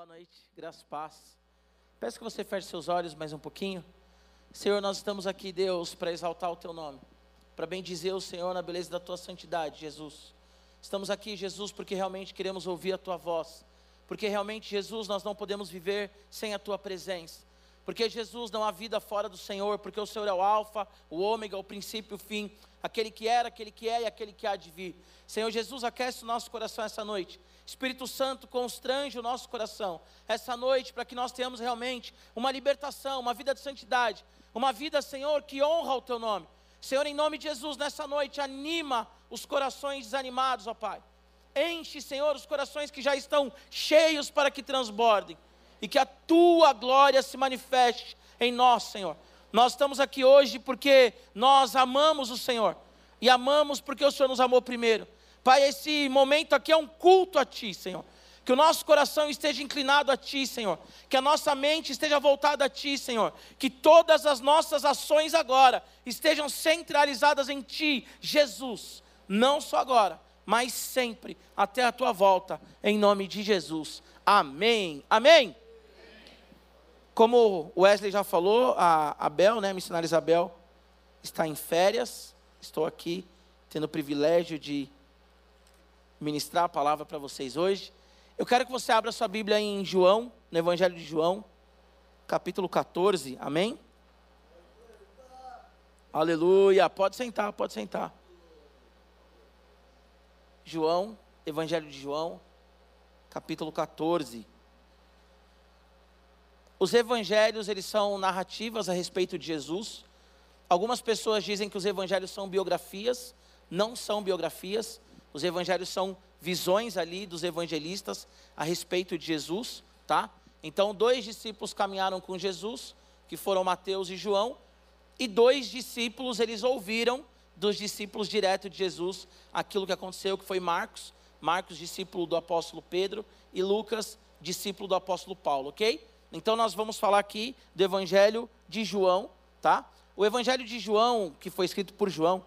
Boa noite, graças paz. Peço que você feche seus olhos mais um pouquinho. Senhor, nós estamos aqui, Deus, para exaltar o teu nome, para bendizer o Senhor na beleza da tua santidade, Jesus. Estamos aqui, Jesus, porque realmente queremos ouvir a tua voz. Porque realmente, Jesus, nós não podemos viver sem a tua presença. Porque Jesus não há vida fora do Senhor, porque o Senhor é o alfa, o ômega, o princípio e o fim, aquele que era, aquele que é e aquele que há de vir. Senhor Jesus, aquece o nosso coração essa noite. Espírito Santo, constrange o nosso coração essa noite para que nós tenhamos realmente uma libertação, uma vida de santidade, uma vida, Senhor, que honra o teu nome. Senhor, em nome de Jesus, nessa noite, anima os corações desanimados, ó Pai. Enche, Senhor, os corações que já estão cheios para que transbordem e que a tua glória se manifeste em nós, Senhor. Nós estamos aqui hoje porque nós amamos o Senhor e amamos porque o Senhor nos amou primeiro. Pai, esse momento aqui é um culto a Ti, Senhor. Que o nosso coração esteja inclinado a Ti, Senhor. Que a nossa mente esteja voltada a Ti, Senhor. Que todas as nossas ações agora estejam centralizadas em Ti, Jesus. Não só agora, mas sempre, até a Tua volta, em nome de Jesus. Amém. Amém. Como o Wesley já falou, a Abel, né, missionária Isabel, está em férias. Estou aqui tendo o privilégio de ministrar a palavra para vocês hoje. Eu quero que você abra sua Bíblia em João, no Evangelho de João, capítulo 14, amém? Aleluia, pode sentar, pode sentar. João, Evangelho de João, capítulo 14. Os evangelhos, eles são narrativas a respeito de Jesus. Algumas pessoas dizem que os evangelhos são biografias, não são biografias. Os evangelhos são visões ali dos evangelistas a respeito de Jesus, tá? Então, dois discípulos caminharam com Jesus, que foram Mateus e João, e dois discípulos, eles ouviram dos discípulos direto de Jesus aquilo que aconteceu, que foi Marcos, Marcos, discípulo do apóstolo Pedro, e Lucas, discípulo do apóstolo Paulo, ok? Então, nós vamos falar aqui do evangelho de João, tá? O evangelho de João, que foi escrito por João,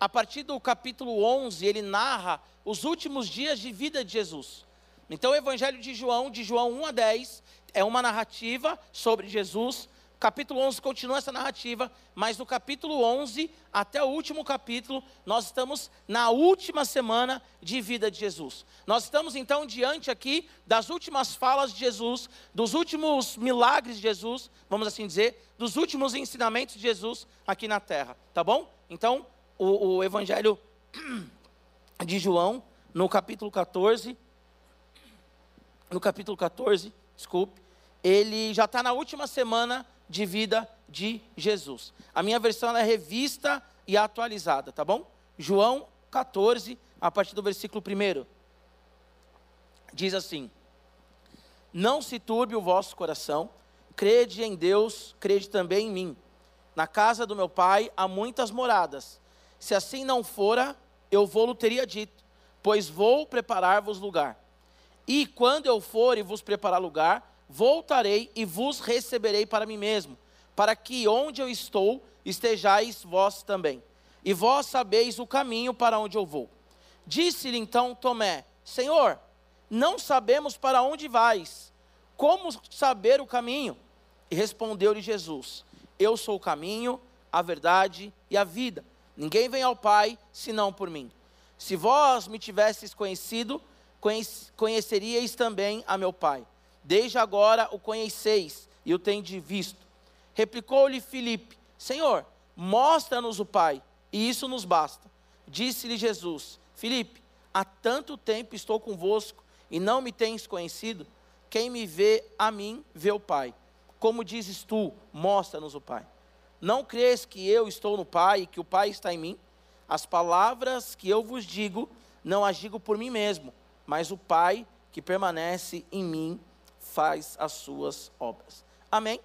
a partir do capítulo 11, ele narra os últimos dias de vida de Jesus. Então, o Evangelho de João, de João 1 a 10, é uma narrativa sobre Jesus. Capítulo 11 continua essa narrativa, mas do capítulo 11 até o último capítulo, nós estamos na última semana de vida de Jesus. Nós estamos então diante aqui das últimas falas de Jesus, dos últimos milagres de Jesus, vamos assim dizer, dos últimos ensinamentos de Jesus aqui na terra, tá bom? Então, o, o Evangelho de João, no capítulo 14, no capítulo 14, desculpe, ele já está na última semana de vida de Jesus. A minha versão é revista e atualizada, tá bom? João 14, a partir do versículo 1. Diz assim: Não se turbe o vosso coração, crede em Deus, crede também em mim. Na casa do meu pai há muitas moradas. Se assim não fora, eu vou-lo teria dito, pois vou preparar-vos lugar. E quando eu for e vos preparar lugar, voltarei e vos receberei para mim mesmo, para que onde eu estou estejais vós também. E vós sabeis o caminho para onde eu vou. Disse-lhe então Tomé: Senhor, não sabemos para onde vais. Como saber o caminho? E respondeu-lhe Jesus: Eu sou o caminho, a verdade e a vida. Ninguém vem ao Pai senão por mim. Se vós me tivesseis conhecido, conheceríeis também a meu Pai. Desde agora o conheceis e o tendes visto. Replicou-lhe Filipe: Senhor, mostra-nos o Pai, e isso nos basta. Disse-lhe Jesus: Filipe, há tanto tempo estou convosco e não me tens conhecido? Quem me vê a mim, vê o Pai. Como dizes tu, mostra-nos o Pai. Não crês que eu estou no Pai e que o Pai está em mim? As palavras que eu vos digo, não as digo por mim mesmo, mas o Pai que permanece em mim faz as suas obras. Amém?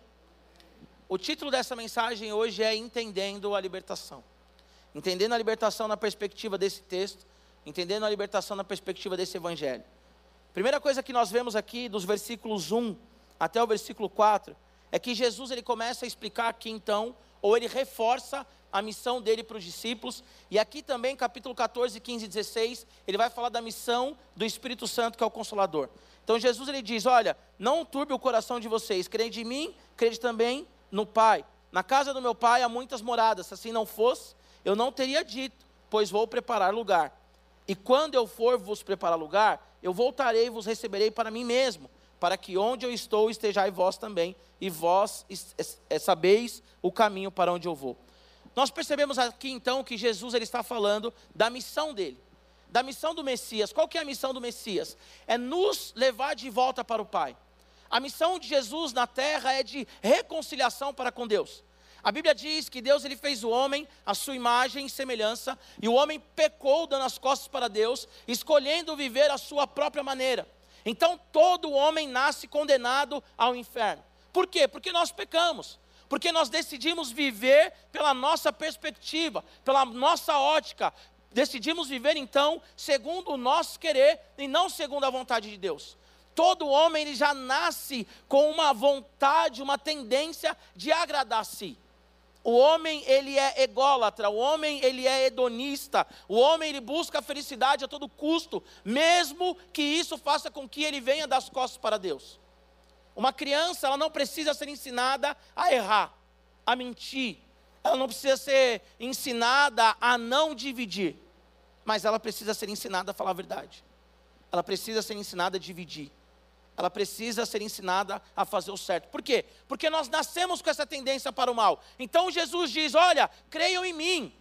O título dessa mensagem hoje é Entendendo a Libertação. Entendendo a libertação na perspectiva desse texto, entendendo a libertação na perspectiva desse evangelho. Primeira coisa que nós vemos aqui dos versículos 1 até o versículo 4 é que Jesus ele começa a explicar aqui então, ou ele reforça a missão dele para os discípulos. E aqui também, capítulo 14, 15 e 16, ele vai falar da missão do Espírito Santo, que é o Consolador. Então Jesus ele diz: Olha, não turbe o coração de vocês, crede em mim, crede também no Pai. Na casa do meu Pai há muitas moradas, se assim não fosse, eu não teria dito, pois vou preparar lugar. E quando eu for vos preparar lugar, eu voltarei e vos receberei para mim mesmo, para que onde eu estou estejais vós também, e vós sabeis o caminho para onde eu vou. Nós percebemos aqui então que Jesus ele está falando da missão dele, da missão do Messias. Qual que é a missão do Messias? É nos levar de volta para o Pai. A missão de Jesus na terra é de reconciliação para com Deus. A Bíblia diz que Deus ele fez o homem à sua imagem e semelhança, e o homem pecou dando as costas para Deus, escolhendo viver a sua própria maneira. Então todo homem nasce condenado ao inferno. Por quê? Porque nós pecamos. Porque nós decidimos viver pela nossa perspectiva, pela nossa ótica. Decidimos viver então segundo o nosso querer e não segundo a vontade de Deus. Todo homem ele já nasce com uma vontade, uma tendência de agradar a si. O homem ele é ególatra, o homem ele é hedonista, o homem ele busca a felicidade a todo custo, mesmo que isso faça com que ele venha das costas para Deus. Uma criança, ela não precisa ser ensinada a errar, a mentir. Ela não precisa ser ensinada a não dividir. Mas ela precisa ser ensinada a falar a verdade. Ela precisa ser ensinada a dividir. Ela precisa ser ensinada a fazer o certo. Por quê? Porque nós nascemos com essa tendência para o mal. Então Jesus diz: Olha, creiam em mim.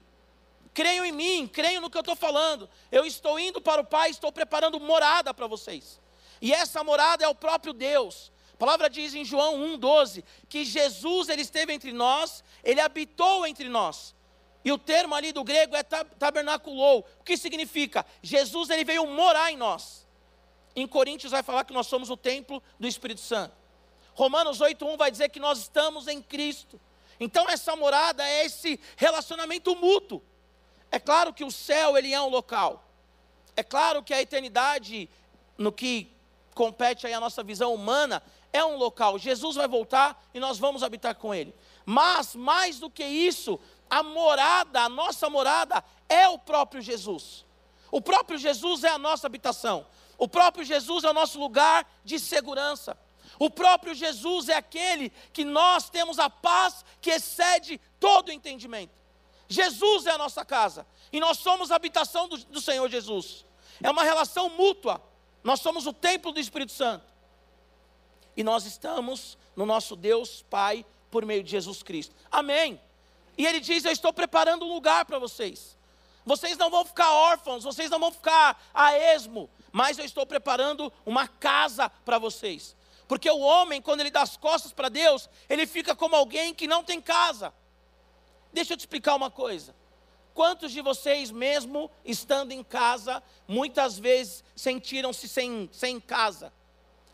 Creiam em mim, creiam no que eu estou falando. Eu estou indo para o Pai, estou preparando morada para vocês. E essa morada é o próprio Deus palavra diz em João 1,12 que Jesus ele esteve entre nós, ele habitou entre nós. E o termo ali do grego é tabernaculou. O que significa? Jesus ele veio morar em nós. Em Coríntios vai falar que nós somos o templo do Espírito Santo. Romanos 8:1 vai dizer que nós estamos em Cristo. Então essa morada é esse relacionamento mútuo. É claro que o céu ele é um local. É claro que a eternidade no que compete aí a nossa visão humana, é um local. Jesus vai voltar e nós vamos habitar com Ele. Mas, mais do que isso, a morada, a nossa morada, é o próprio Jesus. O próprio Jesus é a nossa habitação. O próprio Jesus é o nosso lugar de segurança. O próprio Jesus é aquele que nós temos a paz que excede todo o entendimento. Jesus é a nossa casa e nós somos a habitação do, do Senhor Jesus. É uma relação mútua. Nós somos o templo do Espírito Santo. E nós estamos no nosso Deus Pai por meio de Jesus Cristo. Amém. E ele diz: Eu estou preparando um lugar para vocês. Vocês não vão ficar órfãos, vocês não vão ficar a esmo, mas eu estou preparando uma casa para vocês. Porque o homem, quando ele dá as costas para Deus, ele fica como alguém que não tem casa. Deixa eu te explicar uma coisa. Quantos de vocês, mesmo estando em casa, muitas vezes sentiram-se sem, sem casa?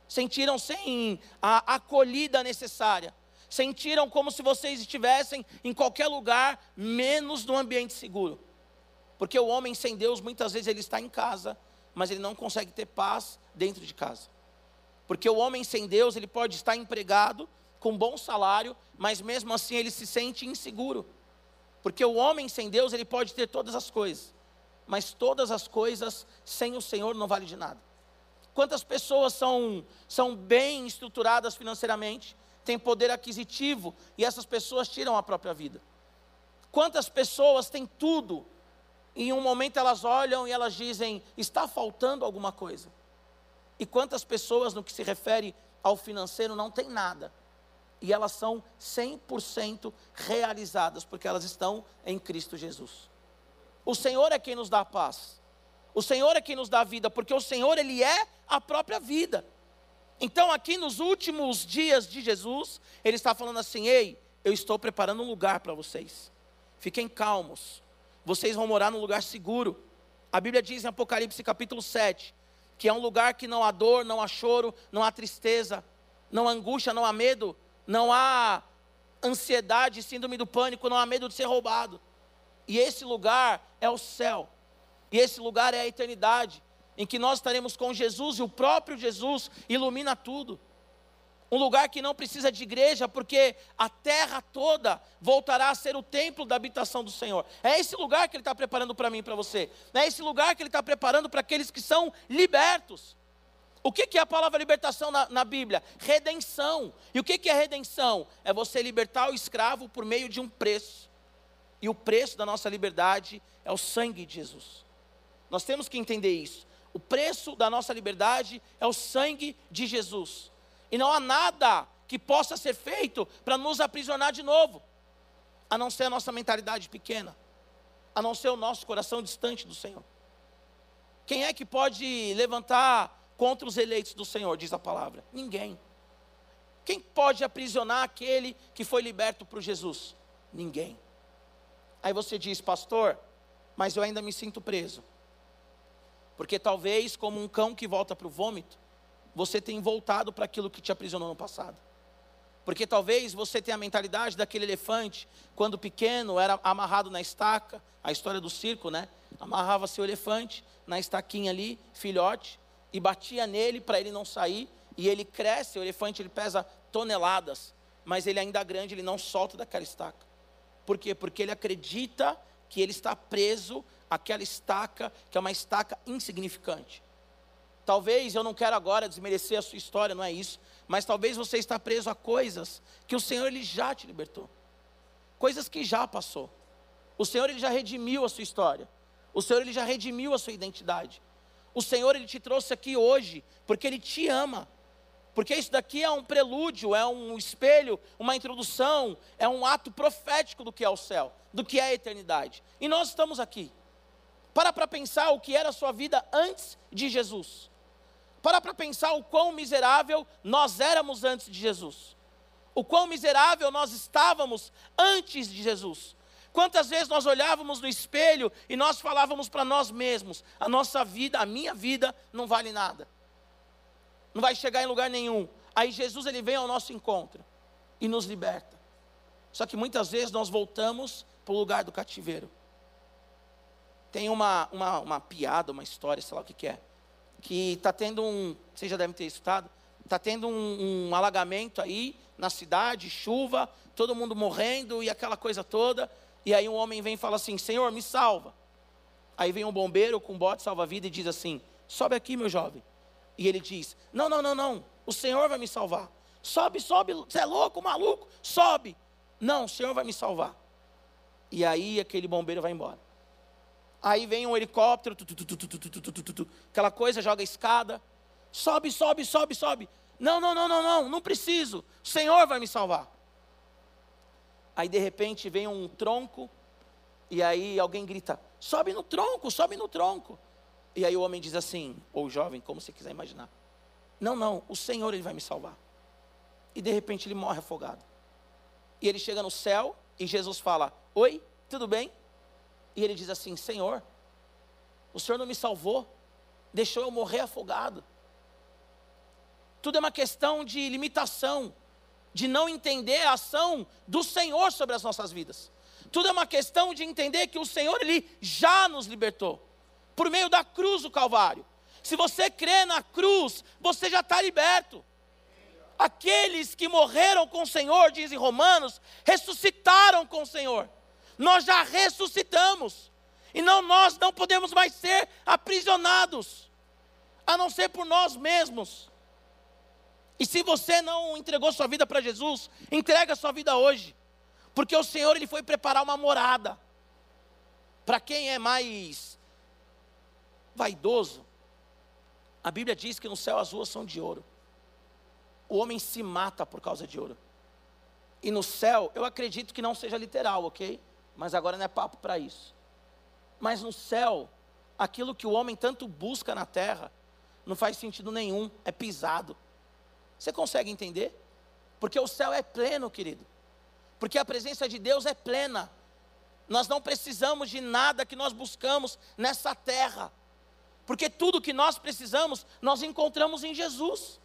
Sentiram sem a acolhida necessária, sentiram como se vocês estivessem em qualquer lugar, menos no ambiente seguro. Porque o homem sem Deus, muitas vezes, ele está em casa, mas ele não consegue ter paz dentro de casa. Porque o homem sem Deus, ele pode estar empregado, com bom salário, mas mesmo assim ele se sente inseguro. Porque o homem sem Deus, ele pode ter todas as coisas, mas todas as coisas sem o Senhor não vale de nada. Quantas pessoas são, são bem estruturadas financeiramente, têm poder aquisitivo e essas pessoas tiram a própria vida? Quantas pessoas têm tudo e em um momento elas olham e elas dizem: está faltando alguma coisa? E quantas pessoas, no que se refere ao financeiro, não têm nada? E elas são 100% realizadas, porque elas estão em Cristo Jesus. O Senhor é quem nos dá paz. O Senhor é quem nos dá vida, porque o Senhor, Ele é a própria vida. Então, aqui nos últimos dias de Jesus, Ele está falando assim: Ei, eu estou preparando um lugar para vocês. Fiquem calmos. Vocês vão morar num lugar seguro. A Bíblia diz em Apocalipse capítulo 7 que é um lugar que não há dor, não há choro, não há tristeza, não há angústia, não há medo, não há ansiedade, síndrome do pânico, não há medo de ser roubado. E esse lugar é o céu. E esse lugar é a eternidade, em que nós estaremos com Jesus e o próprio Jesus ilumina tudo. Um lugar que não precisa de igreja, porque a terra toda voltará a ser o templo da habitação do Senhor. É esse lugar que Ele está preparando para mim e para você. É esse lugar que Ele está preparando para aqueles que são libertos. O que, que é a palavra libertação na, na, Bíblia? Redenção. E o que, que é redenção? É você libertar o escravo por meio de um preço. E o preço da nossa liberdade é o sangue de Jesus. Nós temos que entender isso. O preço da nossa liberdade é o sangue de Jesus. E não há nada que possa ser feito para nos aprisionar de novo, a não ser a nossa mentalidade pequena, a não ser o nosso coração distante do Senhor. Quem é que pode levantar contra os eleitos do Senhor, diz a palavra? Ninguém. Quem pode aprisionar aquele que foi liberto por Jesus? Ninguém. Aí você diz, pastor, mas eu ainda me sinto preso. Porque talvez, como um cão que volta para o vômito, você tem voltado para aquilo que te aprisionou no passado. Porque talvez você tenha a mentalidade daquele elefante, quando pequeno, era amarrado na estaca, a história do circo, né? Amarrava seu elefante na estaquinha ali, filhote, e batia nele para ele não sair, e ele cresce, o elefante ele pesa toneladas, mas ele ainda grande, ele não solta daquela estaca. Por quê? Porque ele acredita que ele está preso àquela estaca, que é uma estaca insignificante. Talvez eu não quero agora desmerecer a sua história, não é isso, mas talvez você está preso a coisas que o Senhor ele já te libertou. Coisas que já passou. O Senhor ele já redimiu a sua história. O Senhor ele já redimiu a sua identidade. O Senhor ele te trouxe aqui hoje porque ele te ama. Porque isso daqui é um prelúdio, é um espelho, uma introdução, é um ato profético do que é o céu, do que é a eternidade. E nós estamos aqui. Para para pensar o que era a sua vida antes de Jesus. Para para pensar o quão miserável nós éramos antes de Jesus. O quão miserável nós estávamos antes de Jesus. Quantas vezes nós olhávamos no espelho e nós falávamos para nós mesmos: a nossa vida, a minha vida, não vale nada, não vai chegar em lugar nenhum. Aí Jesus ele vem ao nosso encontro e nos liberta. Só que muitas vezes nós voltamos para o lugar do cativeiro. Tem uma, uma, uma piada, uma história, sei lá o que, que é que está tendo um, vocês já devem ter escutado, está tendo um, um, alagamento aí na cidade, chuva, todo mundo morrendo e aquela coisa toda. E aí um homem vem e fala assim: Senhor, me salva. Aí vem um bombeiro com um bote salva-vida e diz assim: Sobe aqui, meu jovem. E ele diz: Não, não, não, não, o Senhor vai me salvar. Sobe, sobe, você é louco, maluco? Sobe. Não, o Senhor vai me salvar. E aí aquele bombeiro vai embora. Aí vem um helicóptero, aquela coisa, joga a escada. Sobe, sobe, sobe, sobe. Não, não, não, não, não, não preciso. O Senhor vai me salvar. Aí de repente vem um tronco, e aí alguém grita: sobe no tronco, sobe no tronco. E aí o homem diz assim, ou jovem, como você quiser imaginar: não, não, o Senhor ele vai me salvar. E de repente ele morre afogado. E ele chega no céu e Jesus fala: Oi, tudo bem? E ele diz assim: Senhor, o Senhor não me salvou, deixou eu morrer afogado. Tudo é uma questão de limitação, de não entender a ação do Senhor sobre as nossas vidas. Tudo é uma questão de entender que o Senhor, Ele já nos libertou, por meio da cruz do Calvário. Se você crê na cruz, você já está liberto. Aqueles que morreram com o Senhor, dizem Romanos, ressuscitaram com o Senhor nós já ressuscitamos. E não nós não podemos mais ser aprisionados, a não ser por nós mesmos. E se você não entregou sua vida para Jesus, entrega sua vida hoje. Porque o Senhor ele foi preparar uma morada. Para quem é mais vaidoso, a Bíblia diz que no céu as ruas são de ouro. O homem se mata por causa de ouro. E no céu, eu acredito que não seja literal, ok? Mas agora não é papo para isso. Mas no céu, aquilo que o homem tanto busca na terra, não faz sentido nenhum, é pisado. Você consegue entender? Porque o céu é pleno, querido. Porque a presença de Deus é plena. Nós não precisamos de nada que nós buscamos nessa terra. Porque tudo que nós precisamos, nós encontramos em Jesus.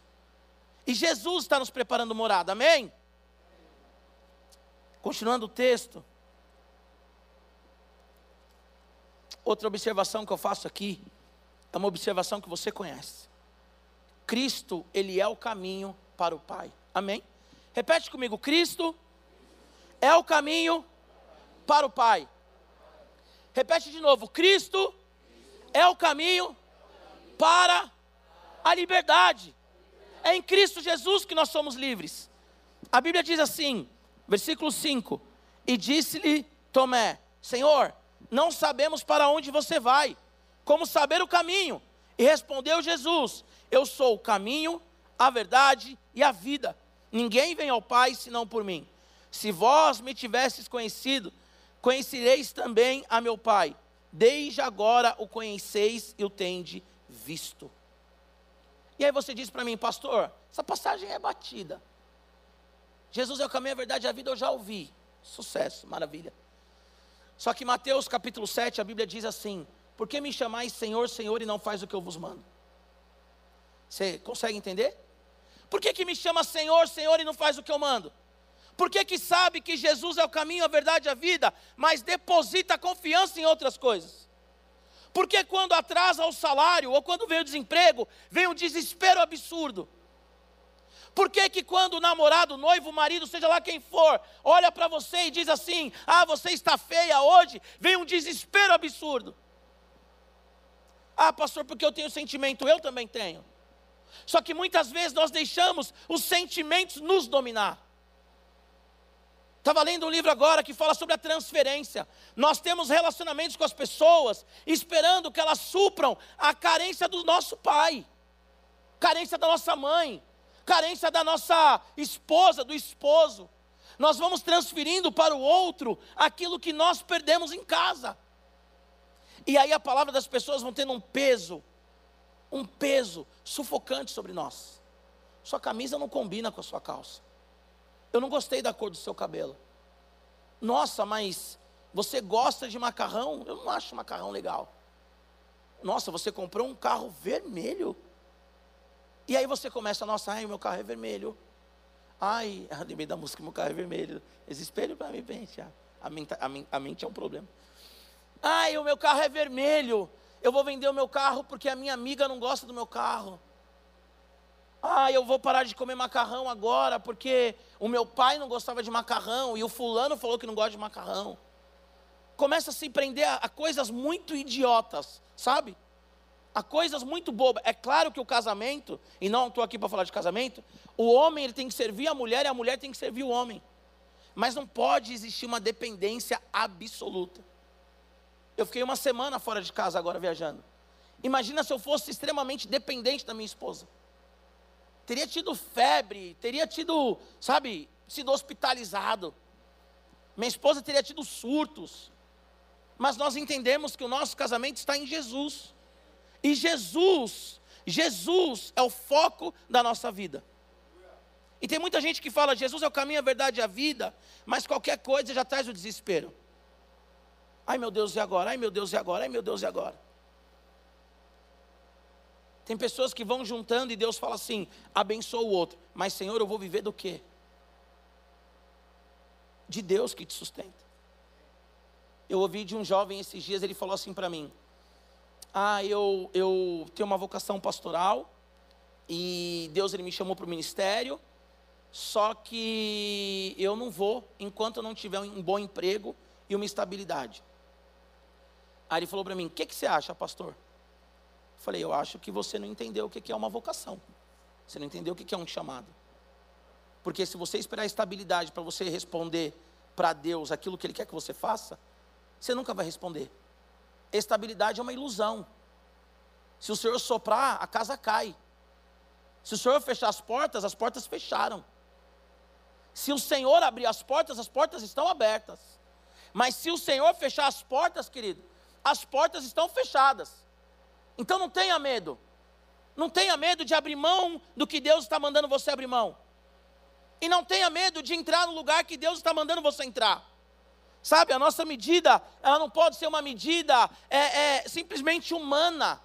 E Jesus está nos preparando morada, amém? Continuando o texto. Outra observação que eu faço aqui é uma observação que você conhece. Cristo, ele é o caminho para o Pai. Amém? Repete comigo: Cristo é o caminho para o Pai. Repete de novo: Cristo é o caminho para a liberdade. É em Cristo Jesus que nós somos livres. A Bíblia diz assim, versículo 5: E disse-lhe Tomé: Senhor, não sabemos para onde você vai, como saber o caminho? E respondeu Jesus: Eu sou o caminho, a verdade e a vida. Ninguém vem ao Pai senão por mim. Se vós me tivesses conhecido, conhecereis também a meu Pai. Desde agora o conheceis e o tende visto. E aí você diz para mim, pastor, essa passagem é batida. Jesus é o caminho, a verdade e a vida, eu já ouvi. Sucesso, maravilha. Só que Mateus capítulo 7, a Bíblia diz assim: Por que me chamais Senhor, Senhor e não faz o que eu vos mando? Você consegue entender? Por que, que me chama Senhor, Senhor e não faz o que eu mando? Por que, que sabe que Jesus é o caminho, a verdade e a vida, mas deposita confiança em outras coisas? Porque quando atrasa o salário, ou quando vem o desemprego, vem um desespero absurdo. Por que, que quando o namorado, o noivo, o marido, seja lá quem for, olha para você e diz assim: Ah, você está feia hoje, vem um desespero absurdo. Ah, pastor, porque eu tenho sentimento, eu também tenho. Só que muitas vezes nós deixamos os sentimentos nos dominar. Estava lendo um livro agora que fala sobre a transferência. Nós temos relacionamentos com as pessoas, esperando que elas supram a carência do nosso pai, carência da nossa mãe, carência da nossa esposa, do esposo. Nós vamos transferindo para o outro aquilo que nós perdemos em casa. E aí a palavra das pessoas vão tendo um peso, um peso sufocante sobre nós. Sua camisa não combina com a sua calça. Eu não gostei da cor do seu cabelo. Nossa, mas você gosta de macarrão? Eu não acho macarrão legal. Nossa, você comprou um carro vermelho. E aí você começa, nossa, ai, meu carro é vermelho. Ai, lembrei da música, meu carro é vermelho. Esse espelho para mim, gente, a mente, a, mente, a mente é um problema. Ai, o meu carro é vermelho. Eu vou vender o meu carro porque a minha amiga não gosta do meu carro. Ah, eu vou parar de comer macarrão agora porque o meu pai não gostava de macarrão e o fulano falou que não gosta de macarrão. Começa a se prender a coisas muito idiotas, sabe? A coisas muito bobas. É claro que o casamento, e não estou aqui para falar de casamento, o homem ele tem que servir a mulher e a mulher tem que servir o homem. Mas não pode existir uma dependência absoluta. Eu fiquei uma semana fora de casa agora viajando. Imagina se eu fosse extremamente dependente da minha esposa teria tido febre, teria tido, sabe, sido hospitalizado. Minha esposa teria tido surtos. Mas nós entendemos que o nosso casamento está em Jesus. E Jesus, Jesus é o foco da nossa vida. E tem muita gente que fala, Jesus é o caminho, a verdade e a vida, mas qualquer coisa já traz o desespero. Ai meu Deus, e agora? Ai meu Deus, e agora? Ai meu Deus, e agora? Tem pessoas que vão juntando e Deus fala assim: abençoa o outro. Mas, Senhor, eu vou viver do quê? De Deus que te sustenta. Eu ouvi de um jovem esses dias, ele falou assim para mim: Ah, eu, eu tenho uma vocação pastoral e Deus ele me chamou para o ministério, só que eu não vou enquanto eu não tiver um bom emprego e uma estabilidade. Aí ele falou para mim: O que, que você acha, pastor? Falei, eu acho que você não entendeu o que é uma vocação. Você não entendeu o que é um chamado. Porque se você esperar estabilidade para você responder para Deus aquilo que Ele quer que você faça, você nunca vai responder. Estabilidade é uma ilusão. Se o Senhor soprar, a casa cai. Se o Senhor fechar as portas, as portas fecharam. Se o Senhor abrir as portas, as portas estão abertas. Mas se o Senhor fechar as portas, querido, as portas estão fechadas. Então não tenha medo. Não tenha medo de abrir mão do que Deus está mandando você abrir mão. E não tenha medo de entrar no lugar que Deus está mandando você entrar. Sabe, a nossa medida, ela não pode ser uma medida é, é, simplesmente humana.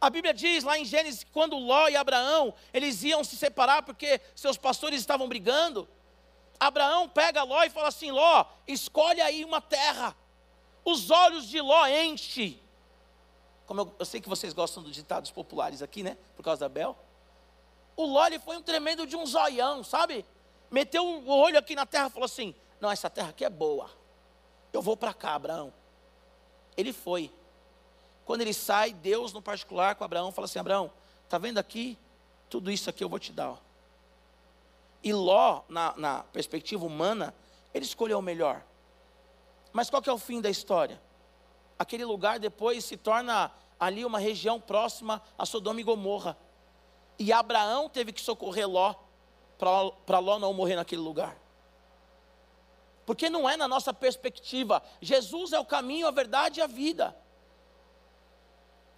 A Bíblia diz lá em Gênesis que quando Ló e Abraão, eles iam se separar porque seus pastores estavam brigando. Abraão pega Ló e fala assim: Ló, escolhe aí uma terra. Os olhos de Ló enchem como eu, eu sei que vocês gostam dos ditados populares aqui, né? Por causa da Bel. o Ló ele foi um tremendo de um zoião, sabe? Meteu o olho aqui na terra e falou assim: Não, essa terra aqui é boa. Eu vou para cá, Abraão. Ele foi. Quando ele sai, Deus no particular com Abraão fala assim: Abraão, tá vendo aqui? Tudo isso aqui eu vou te dar. Ó. E Ló, na, na perspectiva humana, ele escolheu o melhor. Mas qual que é o fim da história? Aquele lugar depois se torna ali uma região próxima a Sodoma e Gomorra. E Abraão teve que socorrer Ló, para Ló não morrer naquele lugar. Porque não é na nossa perspectiva. Jesus é o caminho, a verdade e a vida.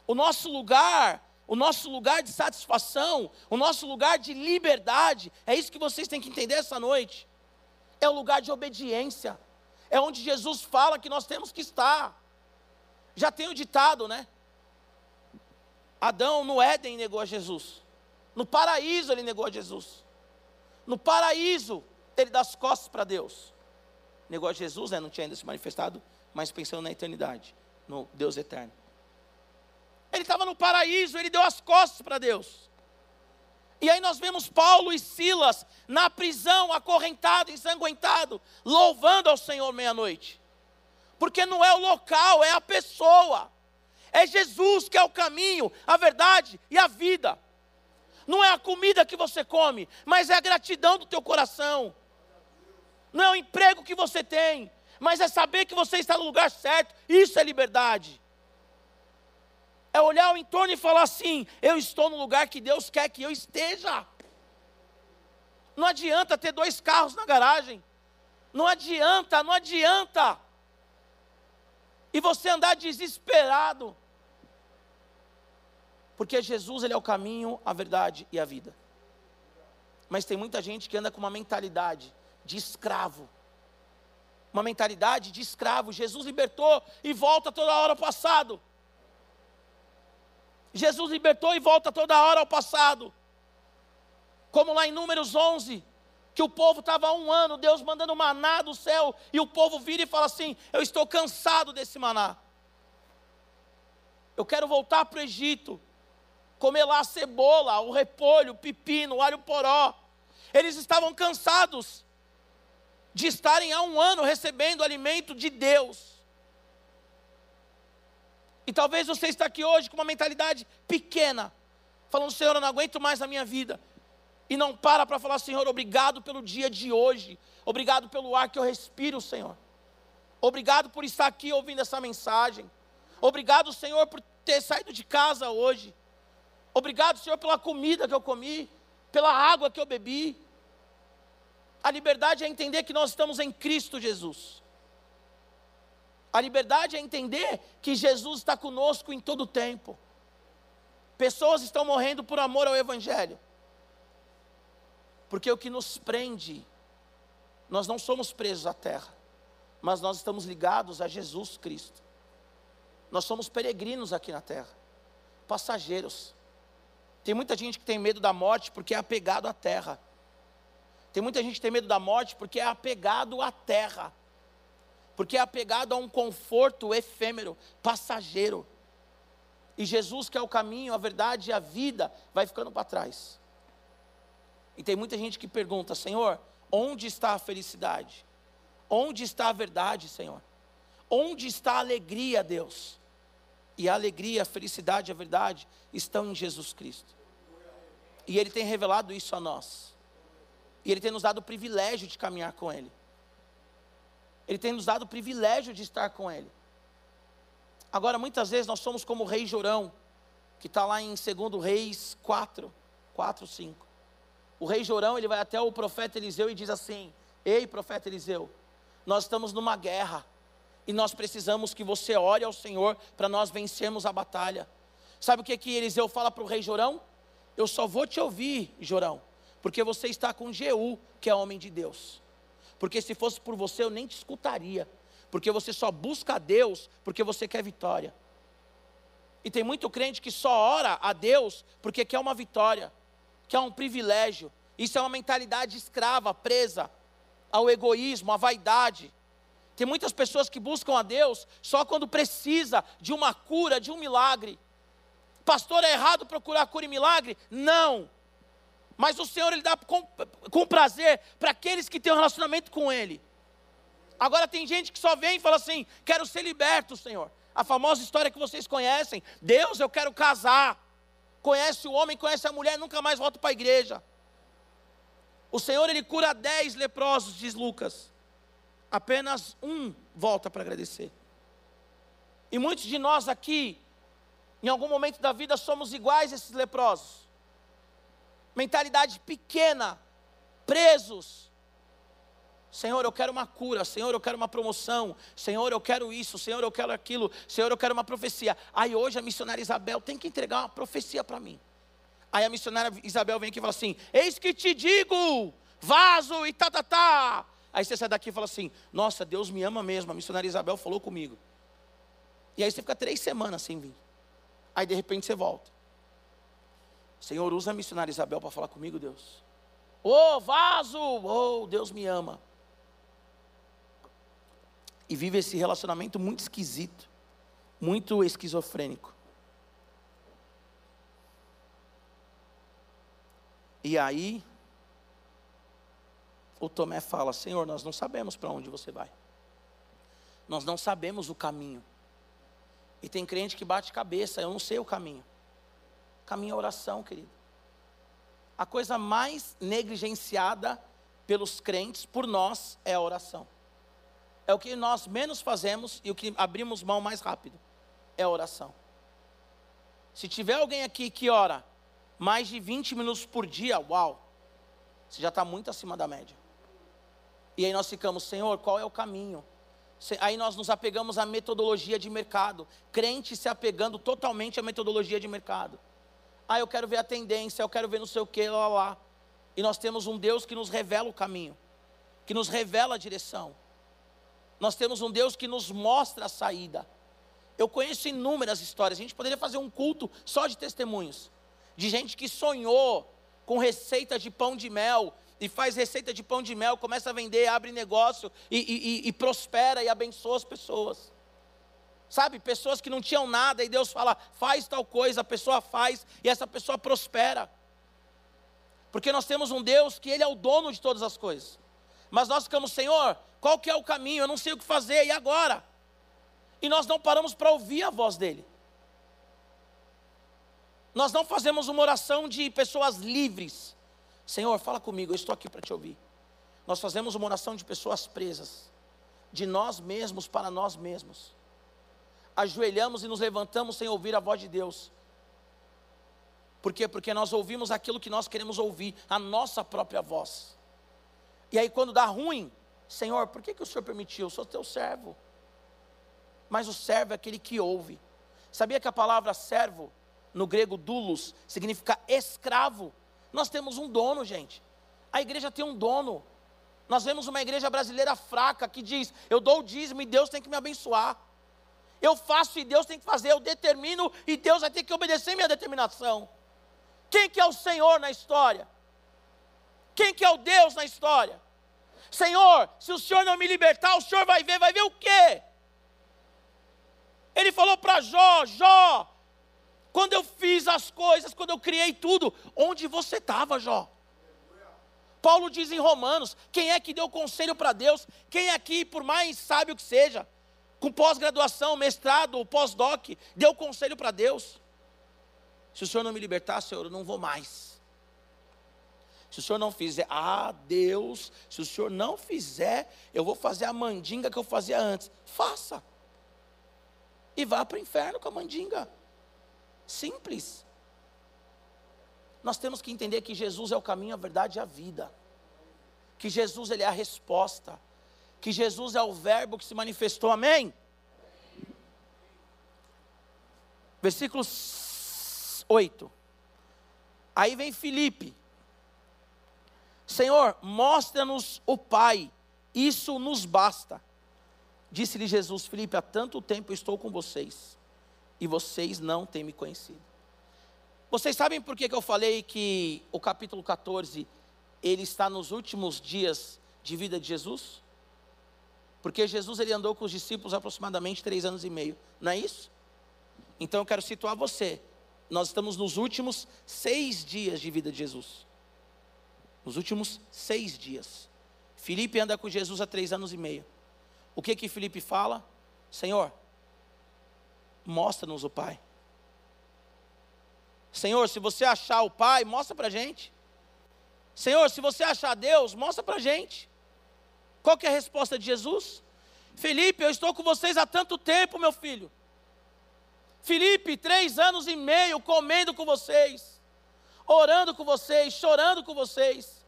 O nosso lugar, o nosso lugar de satisfação, o nosso lugar de liberdade, é isso que vocês têm que entender essa noite. É o lugar de obediência. É onde Jesus fala que nós temos que estar. Já tem o ditado, né? Adão no Éden negou a Jesus. No paraíso ele negou a Jesus. No paraíso ele dá as costas para Deus. Negou a Jesus, né? não tinha ainda se manifestado, mas pensando na eternidade, no Deus eterno. Ele estava no paraíso, ele deu as costas para Deus. E aí nós vemos Paulo e Silas na prisão, acorrentado, ensanguentado, louvando ao Senhor meia-noite. Porque não é o local, é a pessoa. É Jesus que é o caminho, a verdade e a vida. Não é a comida que você come, mas é a gratidão do teu coração. Não é o emprego que você tem, mas é saber que você está no lugar certo. Isso é liberdade. É olhar ao entorno e falar assim: eu estou no lugar que Deus quer que eu esteja. Não adianta ter dois carros na garagem. Não adianta, não adianta. E você andar desesperado. Porque Jesus ele é o caminho, a verdade e a vida. Mas tem muita gente que anda com uma mentalidade de escravo. Uma mentalidade de escravo. Jesus libertou e volta toda hora ao passado. Jesus libertou e volta toda hora ao passado. Como lá em Números 11, que o povo estava há um ano, Deus mandando maná do céu, e o povo vira e fala assim: Eu estou cansado desse maná. Eu quero voltar para o Egito, comer lá a cebola, o repolho, o pepino, o alho poró. Eles estavam cansados de estarem há um ano recebendo alimento de Deus. E talvez você está aqui hoje com uma mentalidade pequena, falando, Senhor, eu não aguento mais a minha vida. E não para para falar, Senhor, obrigado pelo dia de hoje. Obrigado pelo ar que eu respiro, Senhor. Obrigado por estar aqui ouvindo essa mensagem. Obrigado, Senhor, por ter saído de casa hoje. Obrigado, Senhor, pela comida que eu comi, pela água que eu bebi. A liberdade é entender que nós estamos em Cristo Jesus. A liberdade é entender que Jesus está conosco em todo o tempo. Pessoas estão morrendo por amor ao Evangelho. Porque o que nos prende, nós não somos presos à terra, mas nós estamos ligados a Jesus Cristo. Nós somos peregrinos aqui na terra, passageiros. Tem muita gente que tem medo da morte porque é apegado à terra. Tem muita gente que tem medo da morte porque é apegado à terra porque é apegado a um conforto efêmero, passageiro. E Jesus, que é o caminho, a verdade e a vida, vai ficando para trás. E tem muita gente que pergunta: Senhor, onde está a felicidade? Onde está a verdade, Senhor? Onde está a alegria, Deus? E a alegria, a felicidade, a verdade estão em Jesus Cristo. E Ele tem revelado isso a nós. E Ele tem nos dado o privilégio de caminhar com Ele. Ele tem nos dado o privilégio de estar com Ele. Agora, muitas vezes nós somos como o rei Jorão, que está lá em 2 Reis 4, 4, 5. O rei Jorão, ele vai até o profeta Eliseu e diz assim: Ei, profeta Eliseu, nós estamos numa guerra e nós precisamos que você ore ao Senhor para nós vencermos a batalha. Sabe o que, que Eliseu fala para o rei Jorão? Eu só vou te ouvir, Jorão, porque você está com Jeú, que é homem de Deus porque se fosse por você eu nem te escutaria, porque você só busca a Deus porque você quer vitória. E tem muito crente que só ora a Deus porque quer uma vitória, quer um privilégio. Isso é uma mentalidade escrava, presa ao egoísmo, à vaidade. Tem muitas pessoas que buscam a Deus só quando precisa de uma cura, de um milagre. Pastor, é errado procurar cura e milagre? Não. Mas o Senhor ele dá com, com prazer para aqueles que têm um relacionamento com Ele. Agora tem gente que só vem e fala assim: quero ser liberto, Senhor. A famosa história que vocês conhecem: Deus, eu quero casar. Conhece o homem, conhece a mulher, nunca mais volta para a igreja. O Senhor ele cura dez leprosos, diz Lucas. Apenas um volta para agradecer. E muitos de nós aqui, em algum momento da vida, somos iguais a esses leprosos. Mentalidade pequena, presos, Senhor, eu quero uma cura. Senhor, eu quero uma promoção. Senhor, eu quero isso. Senhor, eu quero aquilo. Senhor, eu quero uma profecia. Aí hoje a missionária Isabel tem que entregar uma profecia para mim. Aí a missionária Isabel vem aqui e fala assim: Eis que te digo, vaso e tá, tá, tá. Aí você sai daqui e fala assim: Nossa, Deus me ama mesmo. A missionária Isabel falou comigo. E aí você fica três semanas sem vir. Aí de repente você volta. Senhor, usa a missionária Isabel para falar comigo, Deus. Ô oh, vaso, oh, Deus me ama e vive esse relacionamento muito esquisito, muito esquizofrênico. E aí, o Tomé fala: Senhor, nós não sabemos para onde você vai, nós não sabemos o caminho. E tem crente que bate cabeça, eu não sei o caminho. O caminho é oração, querido. A coisa mais negligenciada pelos crentes, por nós, é a oração é o que nós menos fazemos e o que abrimos mão mais rápido é a oração. Se tiver alguém aqui que ora mais de 20 minutos por dia, uau, você já está muito acima da média. E aí nós ficamos, Senhor, qual é o caminho? Aí nós nos apegamos à metodologia de mercado, crente se apegando totalmente à metodologia de mercado. Ah, eu quero ver a tendência, eu quero ver não sei o que, lá, lá. E nós temos um Deus que nos revela o caminho, que nos revela a direção. Nós temos um Deus que nos mostra a saída. Eu conheço inúmeras histórias. A gente poderia fazer um culto só de testemunhos. De gente que sonhou com receita de pão de mel e faz receita de pão de mel, começa a vender, abre negócio e, e, e, prospera e abençoa as pessoas. Sabe, pessoas que não tinham nada e Deus fala, faz tal coisa, a pessoa faz e essa pessoa prospera. Porque nós temos um Deus que Ele é o dono de todas as coisas. Mas nós ficamos, Senhor, qual que é o caminho? Eu não sei o que fazer, e agora? E nós não paramos para ouvir a voz dele. Nós não fazemos uma oração de pessoas livres. Senhor, fala comigo, eu estou aqui para te ouvir. Nós fazemos uma oração de pessoas presas, de nós mesmos para nós mesmos. Ajoelhamos e nos levantamos sem ouvir a voz de Deus. Por quê? Porque nós ouvimos aquilo que nós queremos ouvir, a nossa própria voz. E aí, quando dá ruim, Senhor, por que, que o Senhor permitiu? Eu sou teu servo. Mas o servo é aquele que ouve. Sabia que a palavra servo, no grego dulos, significa escravo? Nós temos um dono, gente. A igreja tem um dono. Nós vemos uma igreja brasileira fraca que diz: eu dou o dízimo e Deus tem que me abençoar. Eu faço e Deus tem que fazer, eu determino e Deus vai ter que obedecer minha determinação. Quem que é o Senhor na história? Quem que é o Deus na história? Senhor, se o Senhor não me libertar, o Senhor vai ver, vai ver o quê? Ele falou para Jó, Jó, quando eu fiz as coisas, quando eu criei tudo, onde você estava, Jó? Paulo diz em Romanos: quem é que deu conselho para Deus? Quem aqui, por mais sábio que seja, com pós-graduação, mestrado, pós-doc, deu conselho para Deus? Se o Senhor não me libertar, Senhor, eu não vou mais. Se o senhor não fizer, ah, Deus, se o senhor não fizer, eu vou fazer a mandinga que eu fazia antes. Faça. E vá para o inferno com a mandinga. Simples. Nós temos que entender que Jesus é o caminho, a verdade e a vida. Que Jesus ele é a resposta. Que Jesus é o verbo que se manifestou. Amém? Versículo 8. Aí vem Filipe. Senhor, mostra-nos o Pai, isso nos basta. Disse-lhe Jesus, Filipe, há tanto tempo estou com vocês, e vocês não têm me conhecido. Vocês sabem por que, que eu falei que o capítulo 14, ele está nos últimos dias de vida de Jesus? Porque Jesus ele andou com os discípulos aproximadamente três anos e meio, não é isso? Então eu quero situar você. Nós estamos nos últimos seis dias de vida de Jesus. Nos últimos seis dias. Felipe anda com Jesus há três anos e meio. O que que Felipe fala? Senhor, mostra-nos o Pai. Senhor, se você achar o Pai, mostra para a gente. Senhor, se você achar Deus, mostra para a gente. Qual que é a resposta de Jesus? Felipe, eu estou com vocês há tanto tempo, meu filho. Felipe, três anos e meio comendo com vocês, orando com vocês, chorando com vocês,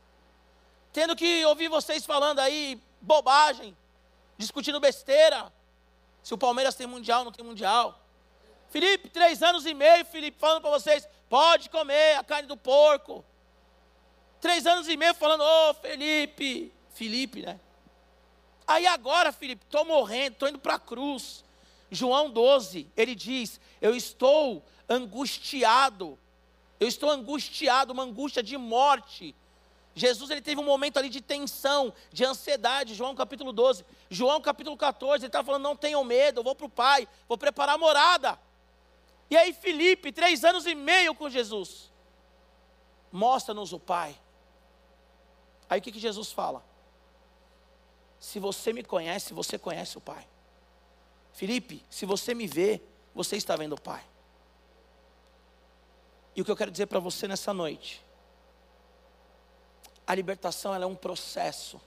tendo que ouvir vocês falando aí bobagem, discutindo besteira, se o Palmeiras tem mundial não tem mundial. Felipe, três anos e meio, Felipe, falando para vocês, pode comer a carne do porco. Três anos e meio falando, ô oh, Felipe, Felipe, né? Aí agora, Felipe, estou morrendo, estou indo para a cruz. João 12, ele diz: Eu estou angustiado, eu estou angustiado, uma angústia de morte. Jesus ele teve um momento ali de tensão, de ansiedade, João capítulo 12. João capítulo 14, ele está falando: Não tenham medo, eu vou para o Pai, vou preparar a morada. E aí, Felipe, três anos e meio com Jesus, mostra-nos o Pai. Aí o que, que Jesus fala? Se você me conhece, você conhece o Pai. Felipe, se você me vê, você está vendo o Pai. E o que eu quero dizer para você nessa noite, a libertação é um processo.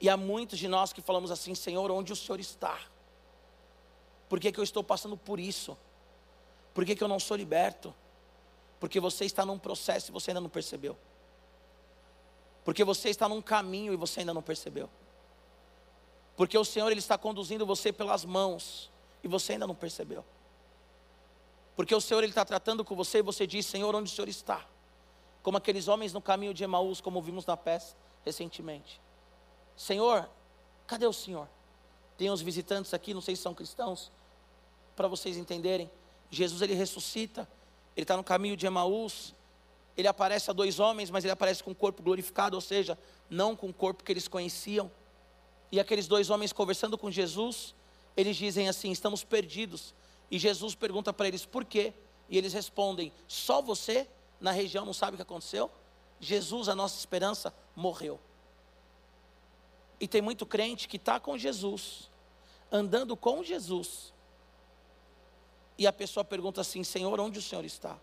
E há muitos de nós que falamos assim, Senhor, onde o Senhor está? Por que, que eu estou passando por isso? Por que, que eu não sou liberto? Porque você está num processo e você ainda não percebeu. Porque você está num caminho e você ainda não percebeu. Porque o Senhor ele está conduzindo você pelas mãos e você ainda não percebeu. Porque o Senhor ele está tratando com você e você diz: Senhor, onde o Senhor está? Como aqueles homens no caminho de Emaús, como vimos na peça recentemente. Senhor, cadê o Senhor? Tem uns visitantes aqui, não sei se são cristãos para vocês entenderem. Jesus ele ressuscita, ele está no caminho de Emaús, ele aparece a dois homens, mas ele aparece com o corpo glorificado, ou seja, não com o corpo que eles conheciam. E aqueles dois homens conversando com Jesus, eles dizem assim: estamos perdidos. E Jesus pergunta para eles por quê? E eles respondem: só você na região não sabe o que aconteceu? Jesus, a nossa esperança, morreu. E tem muito crente que está com Jesus, andando com Jesus, e a pessoa pergunta assim: Senhor, onde o Senhor está?